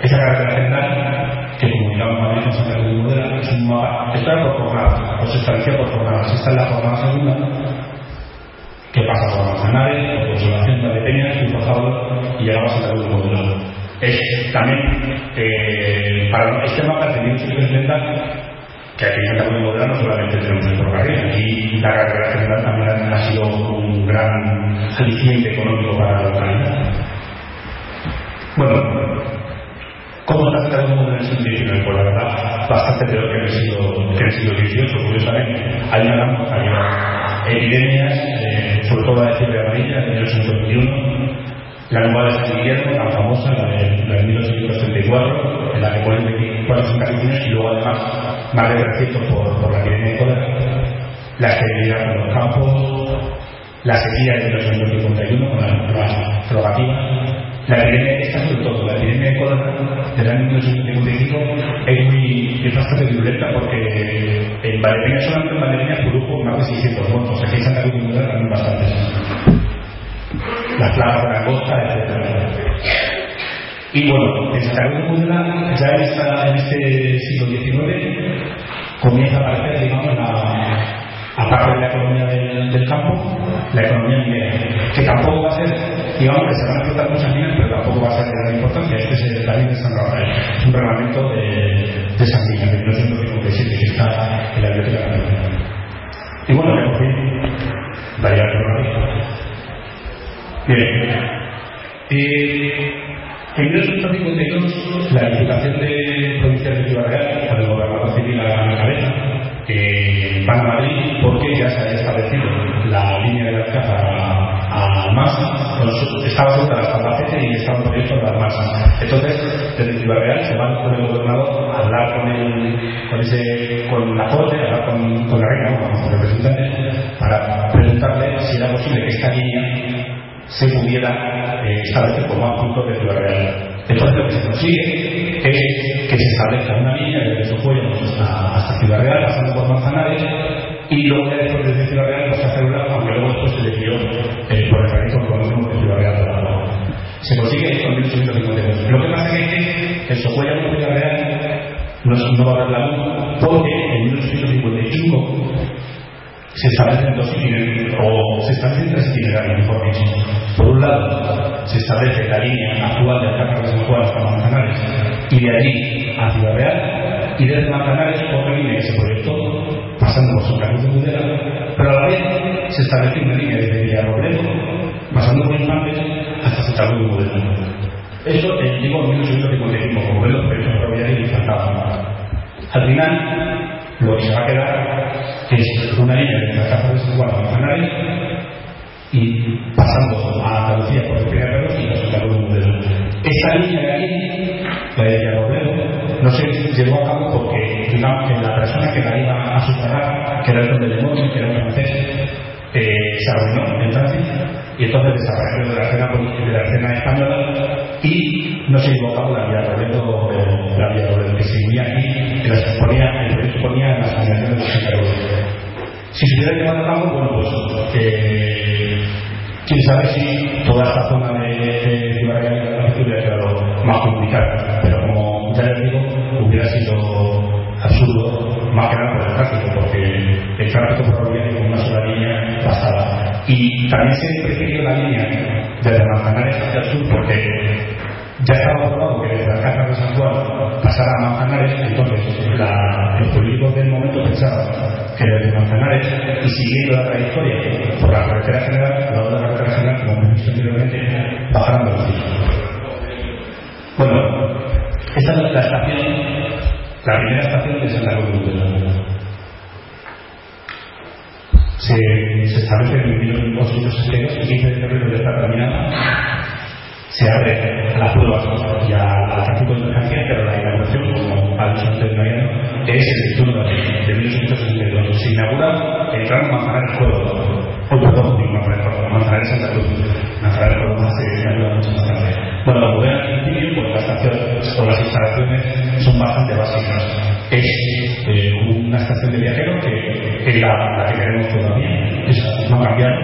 esa carretera que comunicamos Madrid con Cruz de Modela es un mapa, está por jornadas, pues establecía por jornadas. Esta es la jornada segunda, que pasa por Manzanares, por Consolación de Peñas, y Jaulo, y llegaba a Cruz de Modela. Es también, eh, para este mapa que presentar que aquí en Cruz de Modela no solamente tenemos el ferrocarril, aquí la carretera general también ha sido un gran aliciente económico para la localidad. Bueno, ¿Cómo está Santa Cruz en el siglo XIX? Pues la verdad, bastante peor que en el siglo, que el siglo XVIII, curiosamente. Hay una gran hay epidemias, eh, sobre todo la de fiebre amarilla, en el 1921, la nueva de San Guillermo, tan famosa, la de, la de 1834, en la que ponen 24 santacristianos y luego además más de 300 por, por la epidemia de cólera, la esterilidad en los campos, la sequía de 1851 con las, las drogativas, la epidemia, esta sobre todo, la epidemia de cólera del año 1955 es, muy, es bastante violenta porque en Valdepeña, solamente en Valdepeña, produjo más de 600 muertos. Aquí en Santa Cruz de también bastantes. Las plagas de la costa, etc. Y bueno, Cruz de Tudela, ya en, esta, en este siglo XIX, comienza a aparecer, digamos, la aparte de la economía del, campo, la economía minera, que tampoco va a ser, digamos que se van a explotar muchas minas, pero tampoco va a ser de gran importancia. Este es el David de San Rafael, es un reglamento de, de San Miguel, de 1957, que está en la Biblioteca Nacional. Y bueno, me cogí varias Eh, en 1952, la Diputación de Provincia de Ciudad Real, a la Albacete y estaba proyecto de las Masas. Entonces, desde Ciudad Real se van con el gobernador a hablar con, el, con, la corte, a hablar con, la reina, con los representantes, para preguntarle si era posible que esta línea se pudiera eh, establecer como punto de Ciudad Real. Entonces lo que se consigue es que se establezca una línea desde Sojuelo hasta, hasta Ciudad Real, pasando por Manzanares, y luego después desde Ciudad Real se hace una, aunque luego después se decidió eh, por el resto conocemos de Ciudad Real Se consigue esto en 1852. Lo que pasa es que el Sojuelo con Ciudad Real no, no va a haber la luz porque en 1855 se establecen dos itinerarios, o se establecen tres itinerarios, mejor dicho. Por un lado, se establece la línea actual de Alcázar de San Juan hasta Manzanares, y de allí a Ciudad Real, y desde Manzanares otra línea que se proyectó, pasando por Santa Cruz de Mudela, pero a la vez se establece una línea desde Villarrobledo, pasando por Infantes, hasta Santa Cruz de Mudela. Eso te digo en 1855, como ven los proyectos ferroviarios y faltaban. Al final, lo que se va a quedar es una línea de Casa de San Juan a Manzanares y pasando a Andalucía por el primer y pasando un modelo. Esa línea de aquí, la de Villarrobledo, no se llevó a cabo porque digamos que la persona que la iba a superar, que era el conde de Monte, que era un francés, eh, se arruinó en Francia y entonces desapareció de la escena, de la escena española y no se llevó a cabo la vía Robledo, la vía Robledo que seguía aquí, que las ponía, el proyecto ponía en las comunidades de los Si se hubiera llevado a cabo, bueno, pues eh, quién sabe si toda esta zona de, de Ciudad Real hubiera quedado más complicada, pero como ya les digo, hubiera sido absurdo, más que nada por el tráfico, porque el tráfico ferroviario con una también se prefirió la línea desde Manzanares hacia el sur, porque ya estaba probado que desde la Casa de San Juan pasara a Manzanares, entonces la, los políticos del momento pensaban que desde Manzanares y siguiendo la trayectoria por la carretera general, la otra carretera general, como hemos visto anteriormente, bajaran los Bueno, esta es la estación la primera estación de Santa Cruz de se, se establece en 1862, el 15 de febrero de esta terminada, se abre a las pruebas y al tráfico de mercancías, pero la inauguración, como ha dicho antes Mariano, es el 21 de abril de 1862. Se inaugura el tramo Manzanares Córdoba, o perdón, digo Manzanares Manzanares Santa Cruz. Manzanares Córdoba se ayuda mucho más tarde. Bueno, la al principio, pues la estación o las instalaciones son bastante básicas. Es eh, una estación de viajeros que es la, que tenemos todavía, es, no ha cambiado.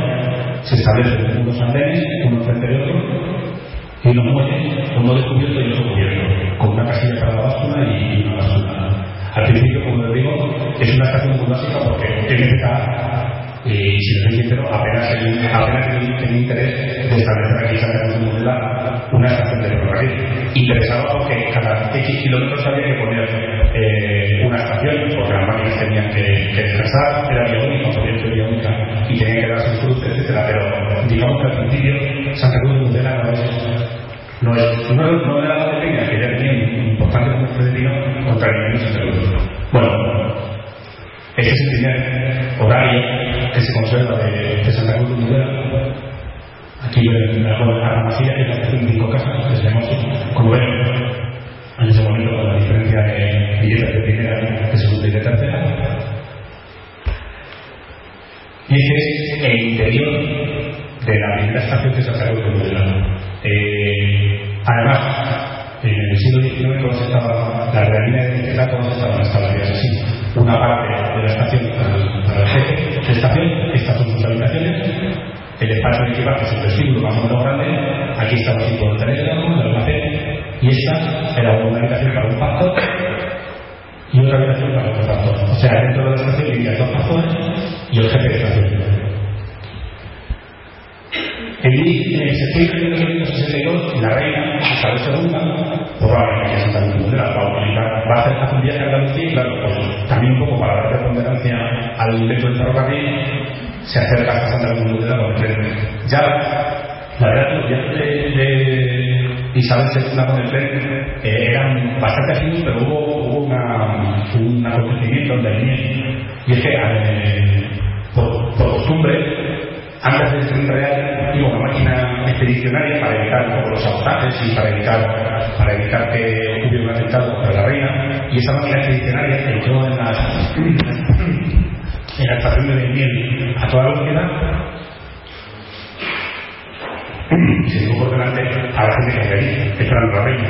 Se establecen unos andenes, uno frente de otro, y los muelles, uno descubierto y otro cubierto, con una casilla para la báscula y una basura. Al principio, como les digo, es una estación muy básica porque estar y si no soy sincero, apenas tenía el interés de establecer aquí Santa Cruz de una estación de ferrocarril. Interesaba cada X kilómetros había que poner eh, una estación, porque las máquinas tenían que, que descansar, era vía única, ser vía única, y tenían que darse cruz, etc. Pero digamos que al principio Santa Cruz de Mudela no es no es, no, no era la pequeña, que ya tenía un importante comercio de vino contra el Santa Cruz. Bueno, ese es el primer horario que se conserva de, Santa Cruz de Mudela. Aquí en la la estación de cinco casas, que se llama como billetes de primera, de segunda y de tercera. Y es el interior de la primera estación de Santa Cruz de Mudela. Eh, además, en el siglo XIX todas estaban, la realidad de bicicleta todas estaban establecidas así. Una parte de la estación para, el jefe de estación, estas son sus habitaciones, el espacio de equipaje es un vestíbulo más o menos grande, aquí estaba situado el teléfono, el almacén, y esta era una habitación para un pastor y otra habitación para otro pastor. O sea, dentro de la estación vivía dos pastores y el jefe de estación. En septiembre de 1962, la reina Isabel II, probablemente que Santa Cruz de la va a va a hacer un viaje a Andalucía y claro, pues, también un poco para dar preponderancia al lecho del ferrocarril, se acerca hasta Santa Cruz de la Ya, la verdad, los viajes de, de Isabel II con el eh, eran bastante afines, pero hubo, hubo una, un acontecimiento de línea. Y es que, eh, por, costumbre, antes del tren real iba una máquina expedicionaria para evitar un poco los sabotajes y para evitar, para evitar que hubiera un atentado contra la reina. Y esa máquina expedicionaria entró en la, en la estación de Daimiel a toda velocidad <clears throat> se llevó por delante a la gente que había ahí, esperando la reina.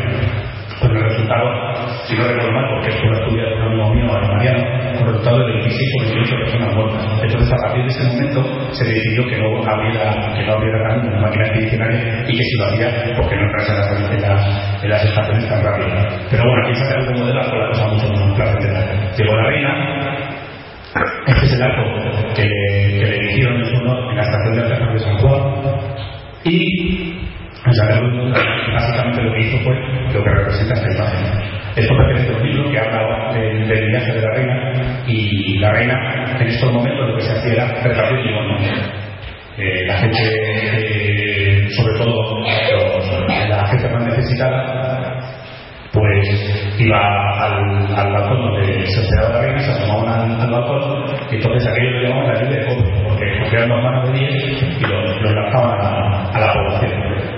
Con el resultado, si no recuerdo mal, porque esto lo estudiado un amigo mío, Mariano, con el resultado de 26 o 28 personas muertas. Entonces, a partir de ese momento, se decidió que no habría, que no habría una máquina expedicionaria y que si lo hacía, porque no entrase en las, en las, estaciones tan rápidas. Pero bueno, aquí se un modelo con la cosa mucho más placentera. Llegó la reina, este es el arco que le, que le eligieron en su en la estación de Alcázar de San Juan y básicamente lo que hizo fue lo que representa esta imagen. Esto pertenece a un libro que habla del, del viaje de la reina y la reina en estos momentos lo que se hacía era repartir limón. Eh, la gente, eh, sobre todo los, la gente más necesitada, pues iba al, al balcón donde se hospedaba la reina, se tomaban al, al, balcón y entonces aquello lo llamaban la lluvia de fuego, manos de 10 y los, lanzaban a, a la población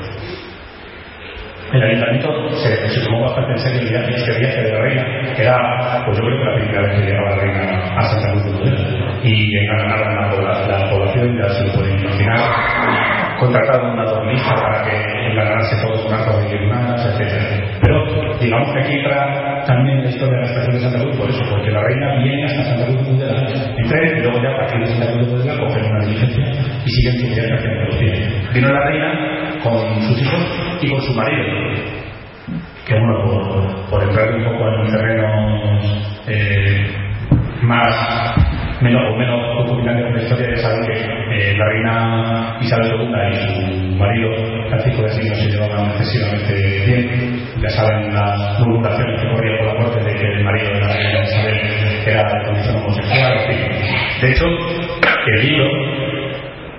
el ayuntamiento se, se, tomó bastante en serio el viaje, este viaje de la reina, era, pues yo creo que la primera vez que llegaba la reina a Santa Cruz de. Y enganaron la, la, población, ya se lo pueden imaginar. Contrataron una dormista para que enganarse todo con arcos de guirnaldas, etc. Pero digamos que aquí entra también la historia de la estación de Santa Cruz por eso, porque la reina viene hasta Santa Cruz tren y luego ya a partir de Cruz de Tudela cogen una diligencia y siguen su viaje hacia Andalucía. Vino la reina con sus hijos y con su marido. Que bueno, por, por entrar un poco en terrenos eh, más menos o menos documentales de la historia, ya saben que eh, la reina Isabel II y su marido Francisco de Asís no se llevaban excesivamente bien. Ya saben las murmuraciones que corrían la corte de que el marido de la reina Isabel era de condición homosexual. De hecho, el libro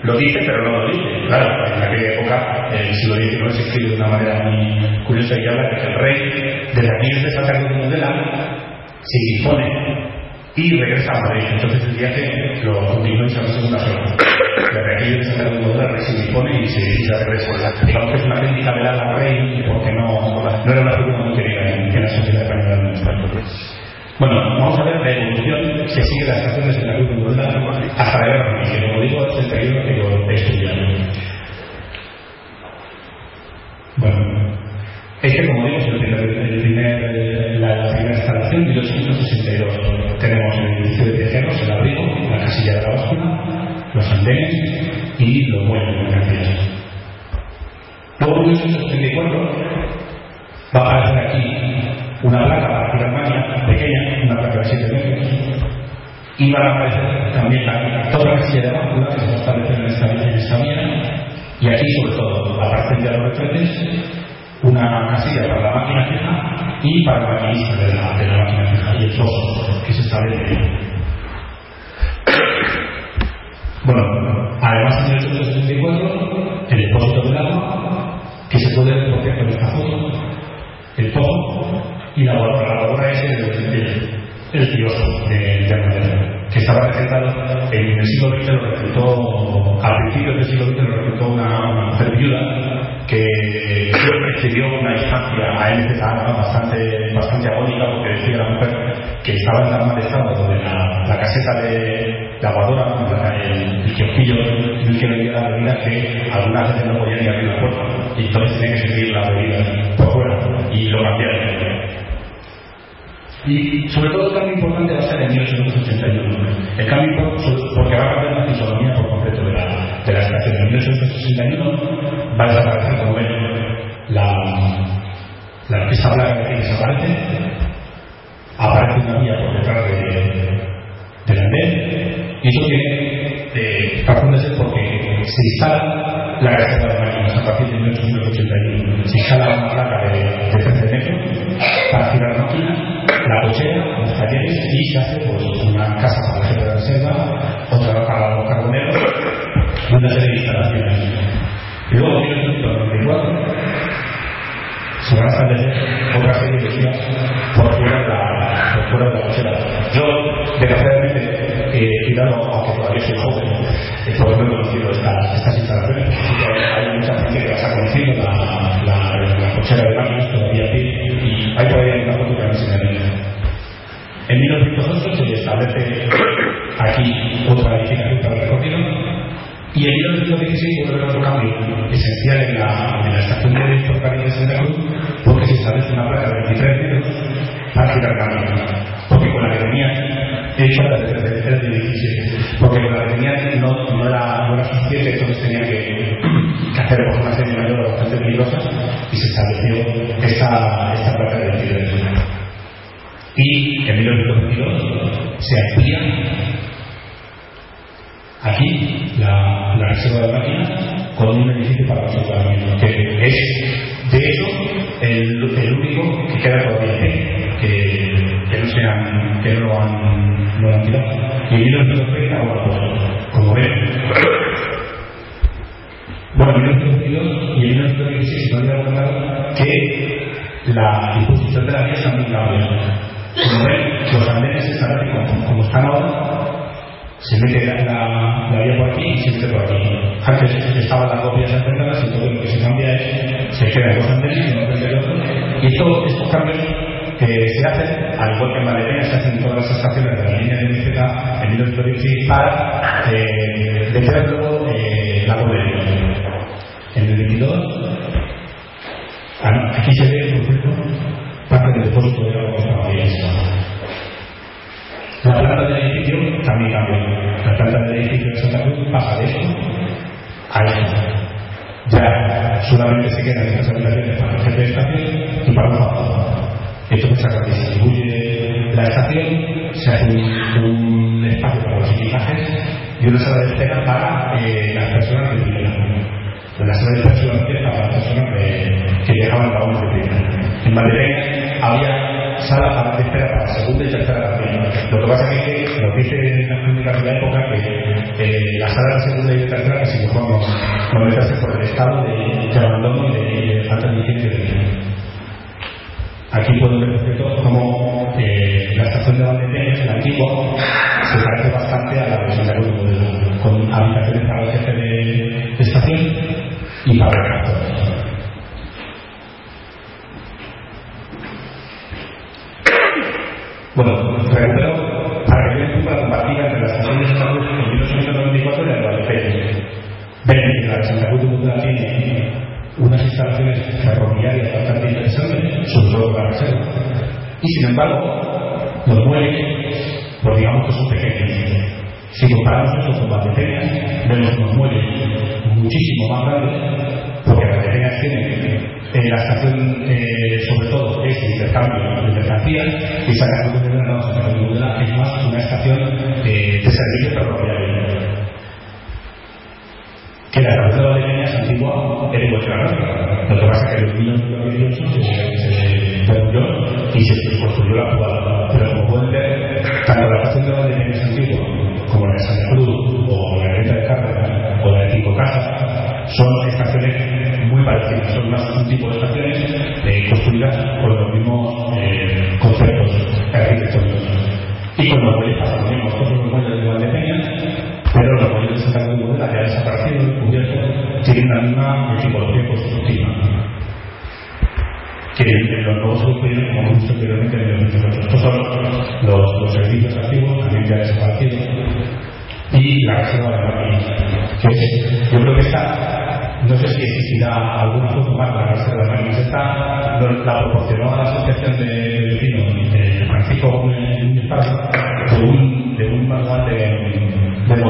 lo dice, pero no lo dice. Claro, en aquella época, el siglo XIX se escribe de una manera muy curiosa y habla de que el rey, desde aquí de Santa Cruz de Mudela, se dispone y regresa a Madrid. Entonces el viaje lo continúa en San Segunda Zona. Desde aquí de Santa Cruz de se dispone y se, y se regresa. Digamos que es una crítica velada al rey porque no, no era una figura muy querida en, en la sociedad española de nuestra bueno, vamos a ver la evolución que sigue las estaciones de la Cruz de Mudela hasta la guerra que como digo es el periodo que yo he estudiado. Bueno, este como digo es el primer, el primer, la, la, primera instalación, 1862. Tenemos el edificio de viajeros, el abrigo, la casilla de la báscula, los andenes y los muelles de mercancías. Luego en 1834 va a aparecer aquí una placa para Alemania pequeña, una placa de 7 metros, y van a aparecer también la, toda la silla de báscula que se va a establecer en esta, en esta vía, y aquí sobre todo, aparte de los retretes, una casilla para la máquina fija y para el maquinista de la, de la máquina fija y el pozo que se establece. <coughs> Bueno, además en el 1974, el depósito del agua, que se puede ver por cierto en esta foto, el pozo y la lavadora es el, el, el kiosco de, de que estaba recetado en el siglo XX lo reclutó, a principios del siglo XX lo reclutó una, una mujer viuda que recibió una instancia a él bastante, bastante agónica porque decía la mujer que estaba en tan mal estado donde la, la caseta de lavadora, el, el kiosquillo en el que vendía la bebida que algunas veces no podía ni abrir la puerta y entonces tenía que seguir la bebida por fuera y lo cambiaron y sobre todo el cambio importante va a ser en 1881. El cambio porque va a cambiar la fisonomía por completo de la, de la estación. En 1861 va a desaparecer, como ven, la, la esa placa que desaparece, aparece una vía por detrás de, del andén, y eso tiene eh, ser porque se instala la reserva de máquinas a partir de 1881. Se instala una placa de, de 13 metros para girar máquinas la cochera, los talleres y se hace pues, una casa para la gente de reserva, otra para los carboneros, una serie de instalaciones. Y luego, en 1994, establecer otra serie de vías por fuera de la, por fuera de la cochera. Yo, desgraciadamente, he tirado, aunque todavía soy joven, eh, por no he conocido estas, estas instalaciones, hay mucha gente que las ha conocido, la, la, la cochera de máquinas todavía aquí, y hay todavía una foto que me enseñaría. En 1908 se establece aquí otra edificación para el recorrido y en 1916 vuelve otro cambio esencial en la, en la estación de ferrocarril de Santa Cruz porque se establece una placa de 23 metros para girar cambio. Porque con la que tenía hecha la de 17. Porque con la que tenía no, no, era, no suficiente, entonces tenía que, que hacer una serie mayor bastante peligrosas y se estableció esta, esta placa de 23 metros. Y en 1922 se amplía aquí la, reserva de máquinas con un edificio para los soterramientos, que es de hecho el, único que queda todavía que, que no se han, que no lo han, no han tirado. Y en 1930, bueno, pues, como ven, bueno, en 1922 y en 1916 no había contado que la disposición de la vía está muy cambia. Como ven, los andenes están como, como están ahora, se mete la, la, la, vía por aquí y se mete por aquí. Antes estaban las dos vías enfrentadas y todo lo que se cambia es, se quedan dos andenes y no el otro. Y esto, estos cambios que se hacen, al igual que en Valencia, se hacen en todas las estaciones de la línea de MZ en 1916 para eh, detener luego eh, la pobreza. En el 22, ah, aquí se ve, por cierto, parte del depósito de estaba ahí la planta del edificio también cambió. La planta del edificio de Santa Cruz pasa de esto a esto. Ya solamente se quedan estas habitaciones para el jefe de estación y para un factor. Que se distribuye la estación, se hace un, espacio para los equipajes y una sala de espera para eh, las personas de primera. La sala de espera solamente para las personas que, que llegaban a la de primera. En Madrid había sala para de espera para segunda y tercera partida. Lo que pasa es que que dice de la época que eh, las salas de segunda y tercera casi mejor no, no por el estado de, de abandono y de, de falta de de Aquí pueden ver, cómo eh, la estación de Valdepeñas, la antigua, se parece bastante a la de Santa Cruz Modelo, con habitaciones para el jefe de, de estación y para el reactor. Bueno, que vean la comparativa entre las Santa Cruz en 1894 y la de Valdepeñas. Ven que la de Santa Cruz de Mundial tiene unas instalaciones ferroviarias bastante interesantes, sobre todo para la reserva. Y sin embargo, los muelles, pues digamos que son pequeños. Si comparamos esto con Valdepeñas, vemos unos muelles muchísimo más grandes, porque Valdepeñas tiene en la estación, eh, sobre todo, es intercambio de mercancías y Santa Cruz de Granada es más una estación eh, de servicio ferroviario. Que la estación de Valdepeñas antigua era igual que la. Lo que pasa es que en 1918 se, perdió y se construyó la actual. Pero como pueden ver, tanto la estación de Valdepeñas antigua como la de Santa Cruz o la de de Cárdenas o la de Cinco Casas son estaciones muy parecidas, son más un tipo de estaciones eh, construidas con y la reserva de es, yo creo que esta no sé si existirá alguna foto más la reserva de máquinas. Esta la proporcionó a la Asociación de Vecinos de Francisco Gómez de un, de un manual de, de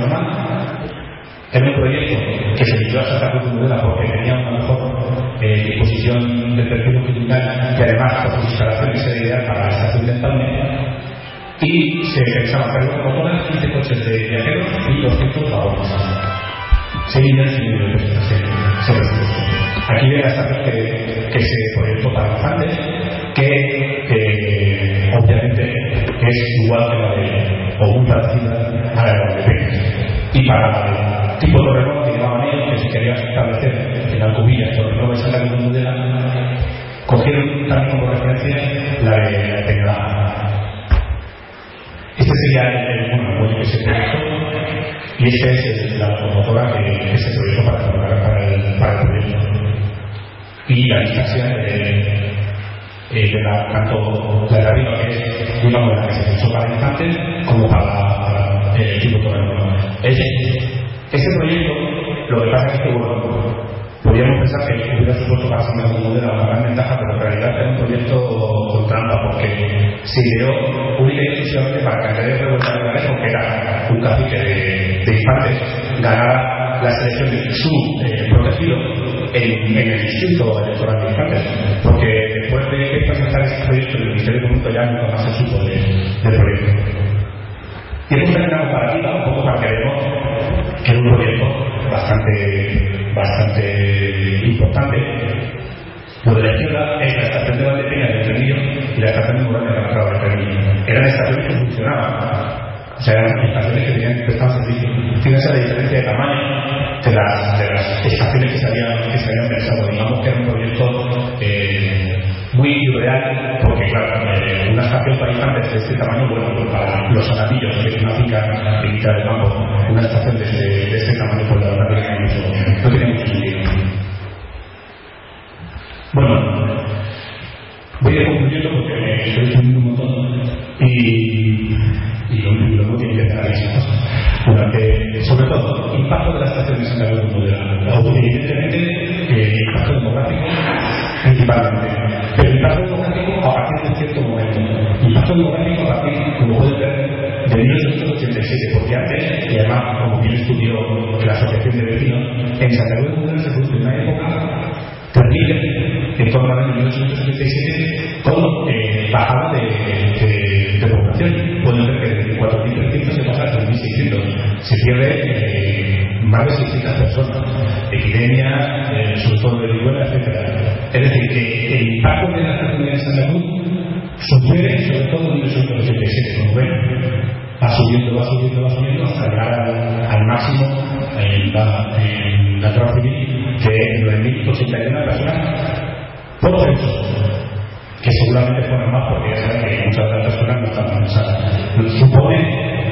normal, un proyecto que se inició a Santa Cruz de porque tenía una mejor eh, disposición del perfil longitudinal y además por sus instalaciones era ideal para la estación de y se pensaba hacer dos esta es la locomotora que, que se proyectó para, para, para, el, para el proyecto. Y la distancia de, eh, de la, tanto la de arriba, que es digamos la que se pensó para infantes, como para, para el tipo Torrenueva. Es ese proyecto, lo que pasa es que, bueno, podríamos pensar que hubiera supuesto para Santa Cruz de una gran ventaja, pero en realidad era un proyecto con trampa, porque se ideó única exclusivamente para que Andrés Revuelta de Garejo, que era un cacique de, de infantes, ganara la selección de su eh, protegido en, en, el distrito electoral de infantes, porque después de presentar ese proyecto, el Ministerio Público ya nunca más se supo de, proyecto. Y hemos hecho una comparativa un poco para que veamos que es un proyecto bastante, bastante importante. Lo de la izquierda es la estación de Valdepeña de Trenillo y la estación de Morón de la de Trenillo. Eran estaciones que funcionaban. O sea, eran estaciones que tenían prestado servicio. Fíjense la diferencia de tamaño de las, de las estaciones que se habían, que se habían pensado. Digamos que era un proyecto eh, muy irreal, porque claro, eh, una estación para infantes de este tamaño, bueno, pues para los anadillos, que es una finca en mitad del campo, una estación de este, de este tamaño, pues la verdad que no, tiene mucho sentido. Bueno, voy a concluyendo porque me estoy extendiendo un montón y, y lo, lo no tiene que estar ahí durante, sobre todo, impacto de las estaciones en la vida moderna, evidentemente, eh, impacto demográfico principalmente. Pero impacto demográfico a partir de cierto momento. Impacto demográfico a partir, como pueden ver, de 1987, porque antes, y además, como bien estudió la Asociación de Vecinos, en Santa Cruz de Mudela se produce una época terrible, en torno al año 1987, con eh, bajada de, población. Pueden ver que de 4.300 se pasa a 3.600. Se pierde eh, más de 600 personas, epidemia, eh, subsuelo de viruela, etc. Es decir, que el impacto de las comunidades de salud sucede sobre todo en el 1987, como ven, va subiendo, va subiendo, va subiendo hasta llegar al, máximo en la, en civil de 9.081 personas por censo que seguramente fueron más porque ya saben que muchas de las personas no están pensadas. Supone,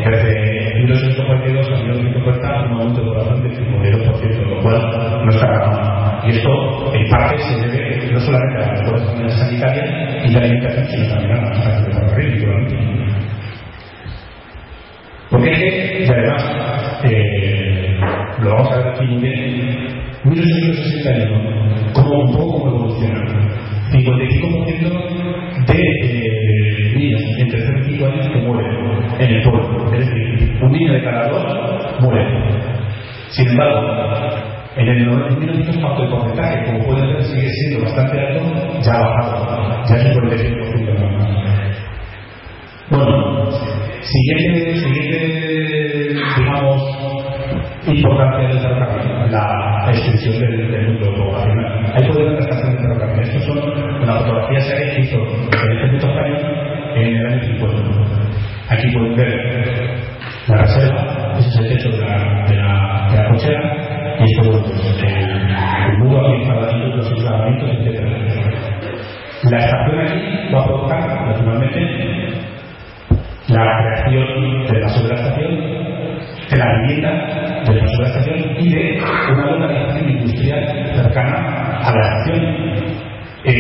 desde 160 partidos, salieron 150, un aumento de razón del 5,1%, lo cual no está. Y esto, en parte, se debe no solamente a las mejores sanitarias y la alimentación, sino también a las tasas de ferrocarril, Porque es que, además, eh, lo vamos a ver aquí muy bien, 1861, como un poco evoluciona. 55% de eh, niñas entre 0 y años que mueren en el pueblo. Es decir, un niño de cada dos muere. Sin embargo, En el 1900 el porcentaje, como pueden ver, sigue siendo bastante alto, ya ha bajado, ya es un 47% más. Bueno, siguiente, siguiente, digamos, importancia del ferrocarril, la extensión del, del mundo poblacional. Ahí pueden ver la estación de ferrocarril. Estas son una fotografía serie que hizo el Ejército Español en el año 50. Aquí pueden ver la reserva, ese es el techo de la, de cochera, y esto pues, el, muro aquí instalamientos, los instalamientos, etc. La estación aquí va a provocar, naturalmente, la creación de la sobreestación, de la vivienda de la sobreestación y de una localización industrial cercana a la estación. En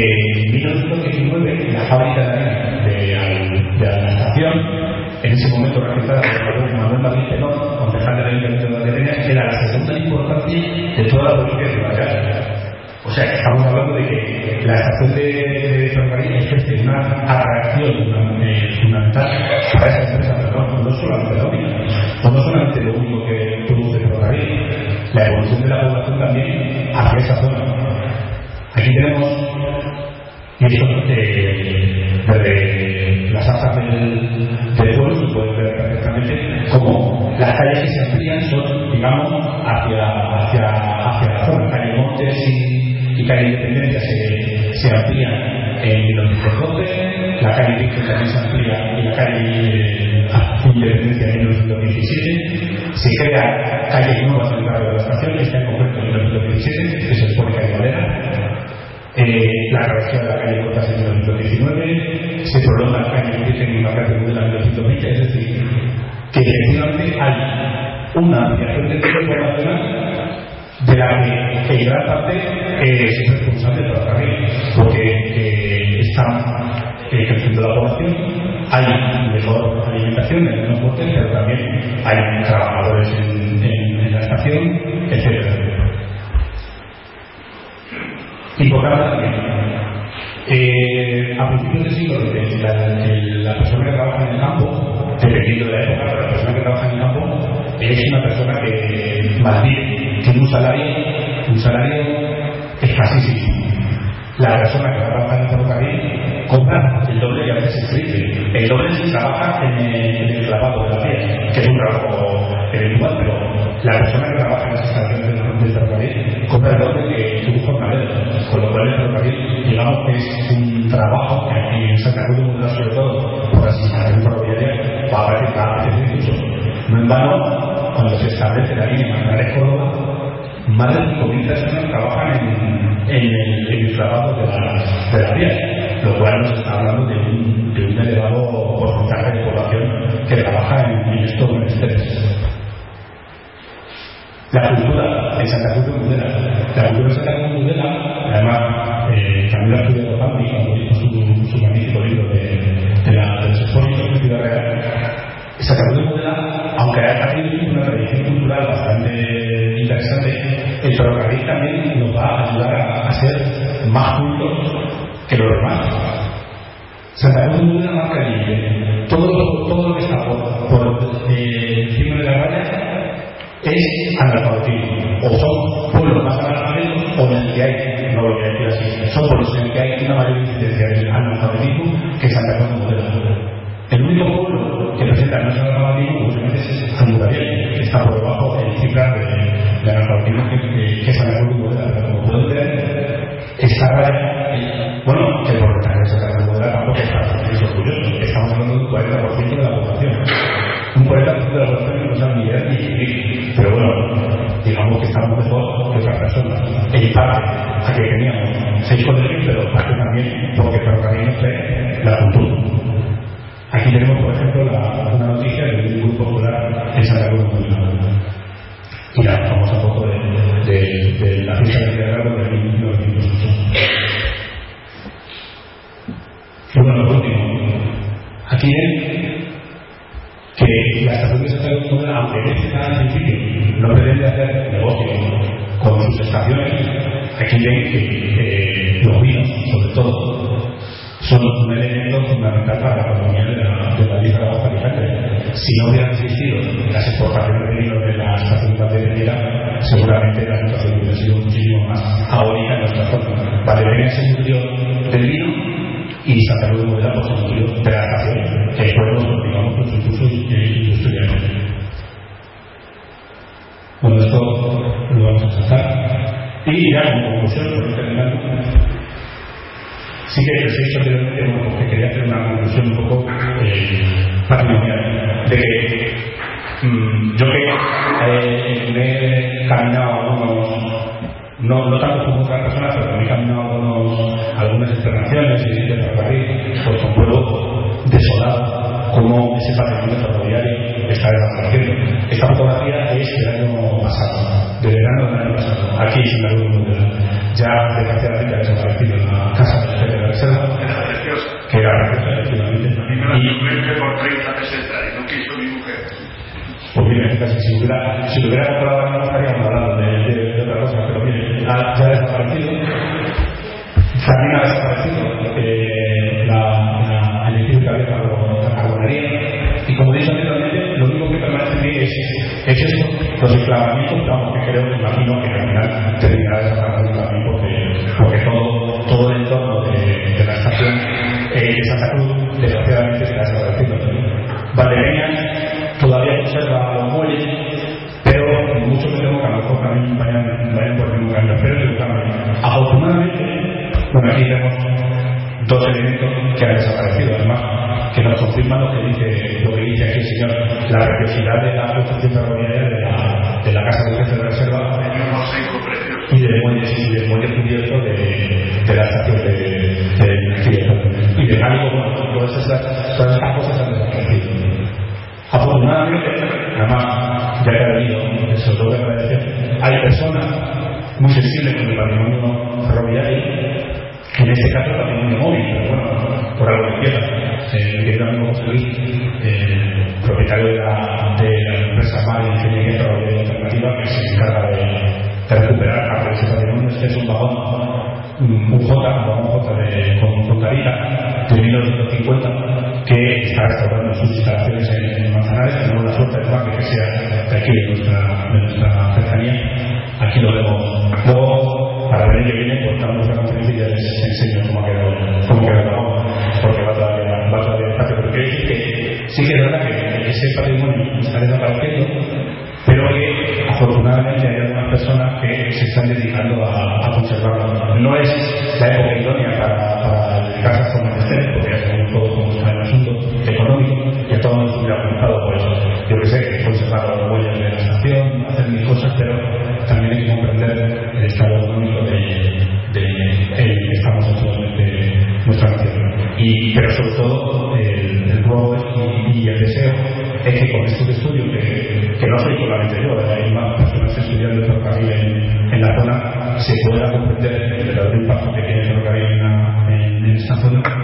en ese momento realizada por Manuel Madrid Penón, concejal del Ayuntamiento de Valladolid, era la segunda importancia de toda la provincia de Valladolid. O sea, estamos hablando de que la estación de, de ferrocarril ejerce una atracción eh, fundamental para esa empresa, pero no, no solamente la no solamente lo único que produce ferrocarril, la evolución de la población también hacia esa zona. Aquí tenemos, y se, amplían en 1912, la calle Víctor también se amplía y la calle Independencia en 1917, se crea calles nuevas en el barrio de la estación, está en concreto en 1917, que se que hay madera, eh, la travesía de la calle Cotas en 1919, se prolonga la calle Virgen y Marca de la 1920, es decir, que efectivamente hay una ampliación del territorio poblacional de la que en gran parte eh, es responsable del ferrocarril, porque eh, está eh, creciendo la población, hay mejor alimentación en el transporte, pero también hay trabajadores en, en, en la estación, etc. Importante también. Eh, a principios del siglo la, la, persona que trabaja en el campo, dependiendo de la época, pero la persona que trabaja en el campo es una persona que malvive, tiene un salario, un salario escasísimo. La persona que trabaja en el ferrocarril compra el doble y a veces el. El doble se trabaja en el, lavado de la piel, que es un trabajo eventual, pero la persona que trabaja en las estaciones del, ferrocarril compra el doble que su jornalero. Con lo cual el ferrocarril, digamos que es un trabajo que aquí en Santa Cruz sobre todo por las instalaciones ferroviarias, va a aparecer cada vez incluso. No en vano, cuando se establece la línea Manzanares Córdoba, más de 5.000 personas trabajan en, en, el, en el trabajo de la, de la vía, lo cual nos está hablando de un, de un elevado porcentaje de población que trabaja en, en estos menesteres. La cultura en Santa Cruz de Mudela. La cultura en Santa Cruz de Mudela, además, eh, también la estudió Pablo cuando hizo su, su magnífico libro de, de, la, de los Ciudad Real. Santa Cruz de Mudela, aunque ha tenido una tradición cultural bastante interesante, el ferrocarril también nos va a ayudar a, ser más cultos que los demás. Santa Cruz de Mudela marca libre. Todo, todo lo que está por, eh, encima de la raya es analfabetismo. O son pueblos más analfabetos o en el que hay, no lo voy a decir así, son pueblos en el que hay una mayor incidencia de analfabetismo que Santa Cruz de Modelo. El único pueblo que presenta no es analfabetismo, obviamente es Andalucía, que está por debajo del que, que, que Cruz de Modelo. Pero como pueden ver, esta raya, bueno, que por de Santa Cruz de Modelo tampoco está orgulloso. Estamos hablando de un 40% de la población un 40% de la población que no sabe ni leer ni escribir. Pero bueno, digamos que estamos mejor que otras personas. En parte, aquí teníamos seis colegios, pero parte también porque ferrocarril nos trae Si no hubieran existido las exportaciones de vinos de la estación de Piedra, seguramente la situación hubiera sido muchísimo más agónica en nuestra zona. Valdepeña se nutrió del vino y Santa Cruz de Modela pues, se nutrió de la estación, que podemos continuamos con su curso industrial. Bueno, esto lo vamos a tratar. Y ya como conclusión, por terminar, sí que les he dicho que quería hacer una conclusión un poco eh, patrimonial, de que mm, yo que eh, me he caminado algunos, no, no tanto como otras personas, pero me he caminado algunos, algunas internaciones y de ferrocarril, pues compruebo desolado cómo ese patrimonio ferroviario está desapareciendo. Esta fotografía es del año pasado, de verano del año pasado, aquí en la Luz ya desgraciadamente ha desaparecido la casa del de la reserva. Que era compré por 30 pesetas y no quiso mi mujer. Pues mire, casi si hubiera, si lo hubiera comprado no estaríamos hablando de, de, de, otra cosa, pero mire, ya ha desaparecido. También ha desaparecido eh, la, la, el edificio que había la carbonería. Y como dicho anteriormente, lo único que permanece es, es esto, los enclavamientos, vamos, que creo, me imagino que que han desaparecido, además, que nos confirman lo que dice, lo que dice aquí el señor, la preciosidad de la construcción ferroviaria de la, de la casa de jefe de reserva y del muelle, y del muelle cubierto de, la estación de, de, y de Cálico, bueno, todas todas estas cosas han desaparecido. Afortunadamente, además, ya que ha venido, tengo que agradecer, hay personas muy sensibles con el patrimonio propietario de la, la empresa MAR Ingeniería Ferroviaria Alternativa, que se encarga de, recuperar parte de ese patrimonio. Este es un vagón, un J, un vagón J de, con, tarita de 1950, que está restaurando sus instalaciones en, Manzanares. Tenemos la suerte de que sea de aquí, de nuestra, de nuestra cercanía. Aquí lo vemos. Luego, para el año que viene, cortamos la conferencia y ya les enseño cómo ha quedado, cómo queda el vagón, porque va todavía, va todavía quiero decir que sí que es verdad que ese patrimonio está desapareciendo, pero que afortunadamente hay algunas personas que se están dedicando a, a conservarlo. No es la época idónea para, para dedicarse a formar este, porque ya sabemos todos cómo está el asunto económico, a todos nos hubiera gustado, pues, yo que sé, conservar las huellas de la estación, hacer mil cosas, pero también hay que comprender el estado económico de, el que estamos actualmente nuestra nación. Pero sobre todo, el, es que con estos estudios, que, que no soy solamente yo, hay más personas estudiando el ferrocarril en, en, la zona, se pueda comprender el impacto que tiene el ferrocarril en, en esta zona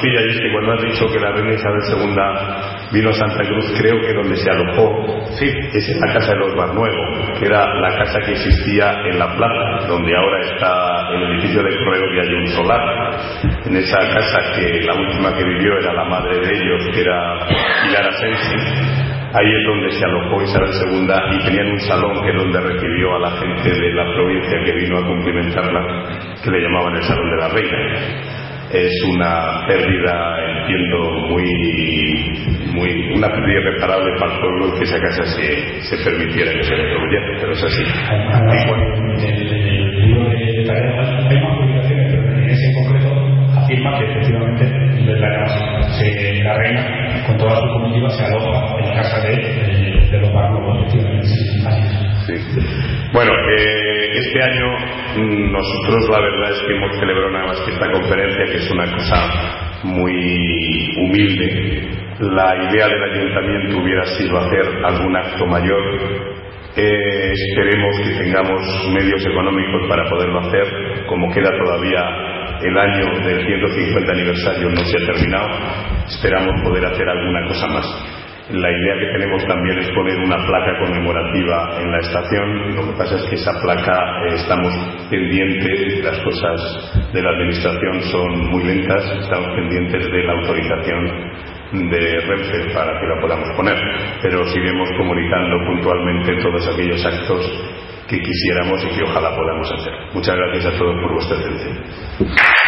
postilla y es que cuando has dicho que la reina Isabel II vino a Santa Cruz, creo que donde se alojó sí, es en la casa de los Barnuevo, que era la casa que existía en la plaza, donde ahora está el edificio de correo y hay un solar. En esa casa que la última que vivió era la madre de ellos, que era Pilar Asensi ahí es donde se alojó Isabel II y tenían un salón que es donde recibió a la gente de la provincia que vino a cumplimentarla, que le llamaban el Salón de la Reina. Es una pérdida, entiendo, muy, muy una pérdida irreparable para el pueblo que esa casa se, se permitiera que se reconstruyera, pero es así. En el libro de Tarea hay más publicaciones, pero en ese en concreto afirma que efectivamente la, se, la reina con toda su comitiva se aloja en la casa de, de, de los barcos, efectivamente. Sí. Bueno, eh, este año nosotros la verdad es que hemos celebrado nada más que esta conferencia, que es una cosa muy humilde. La idea del ayuntamiento hubiera sido hacer algún acto mayor. Eh, esperemos que tengamos medios económicos para poderlo hacer, como queda todavía el año del 150 aniversario no se ha terminado, esperamos poder hacer alguna cosa más. La idea que tenemos también es poner una placa conmemorativa en la estación. Lo que pasa es que esa placa eh, estamos pendientes, las cosas de la administración son muy lentas, estamos pendientes de la autorización de Renfe para que la podamos poner, pero os iremos comunicando puntualmente todos aquellos actos que quisiéramos y que ojalá podamos hacer. Muchas gracias a todos por vuestra atención.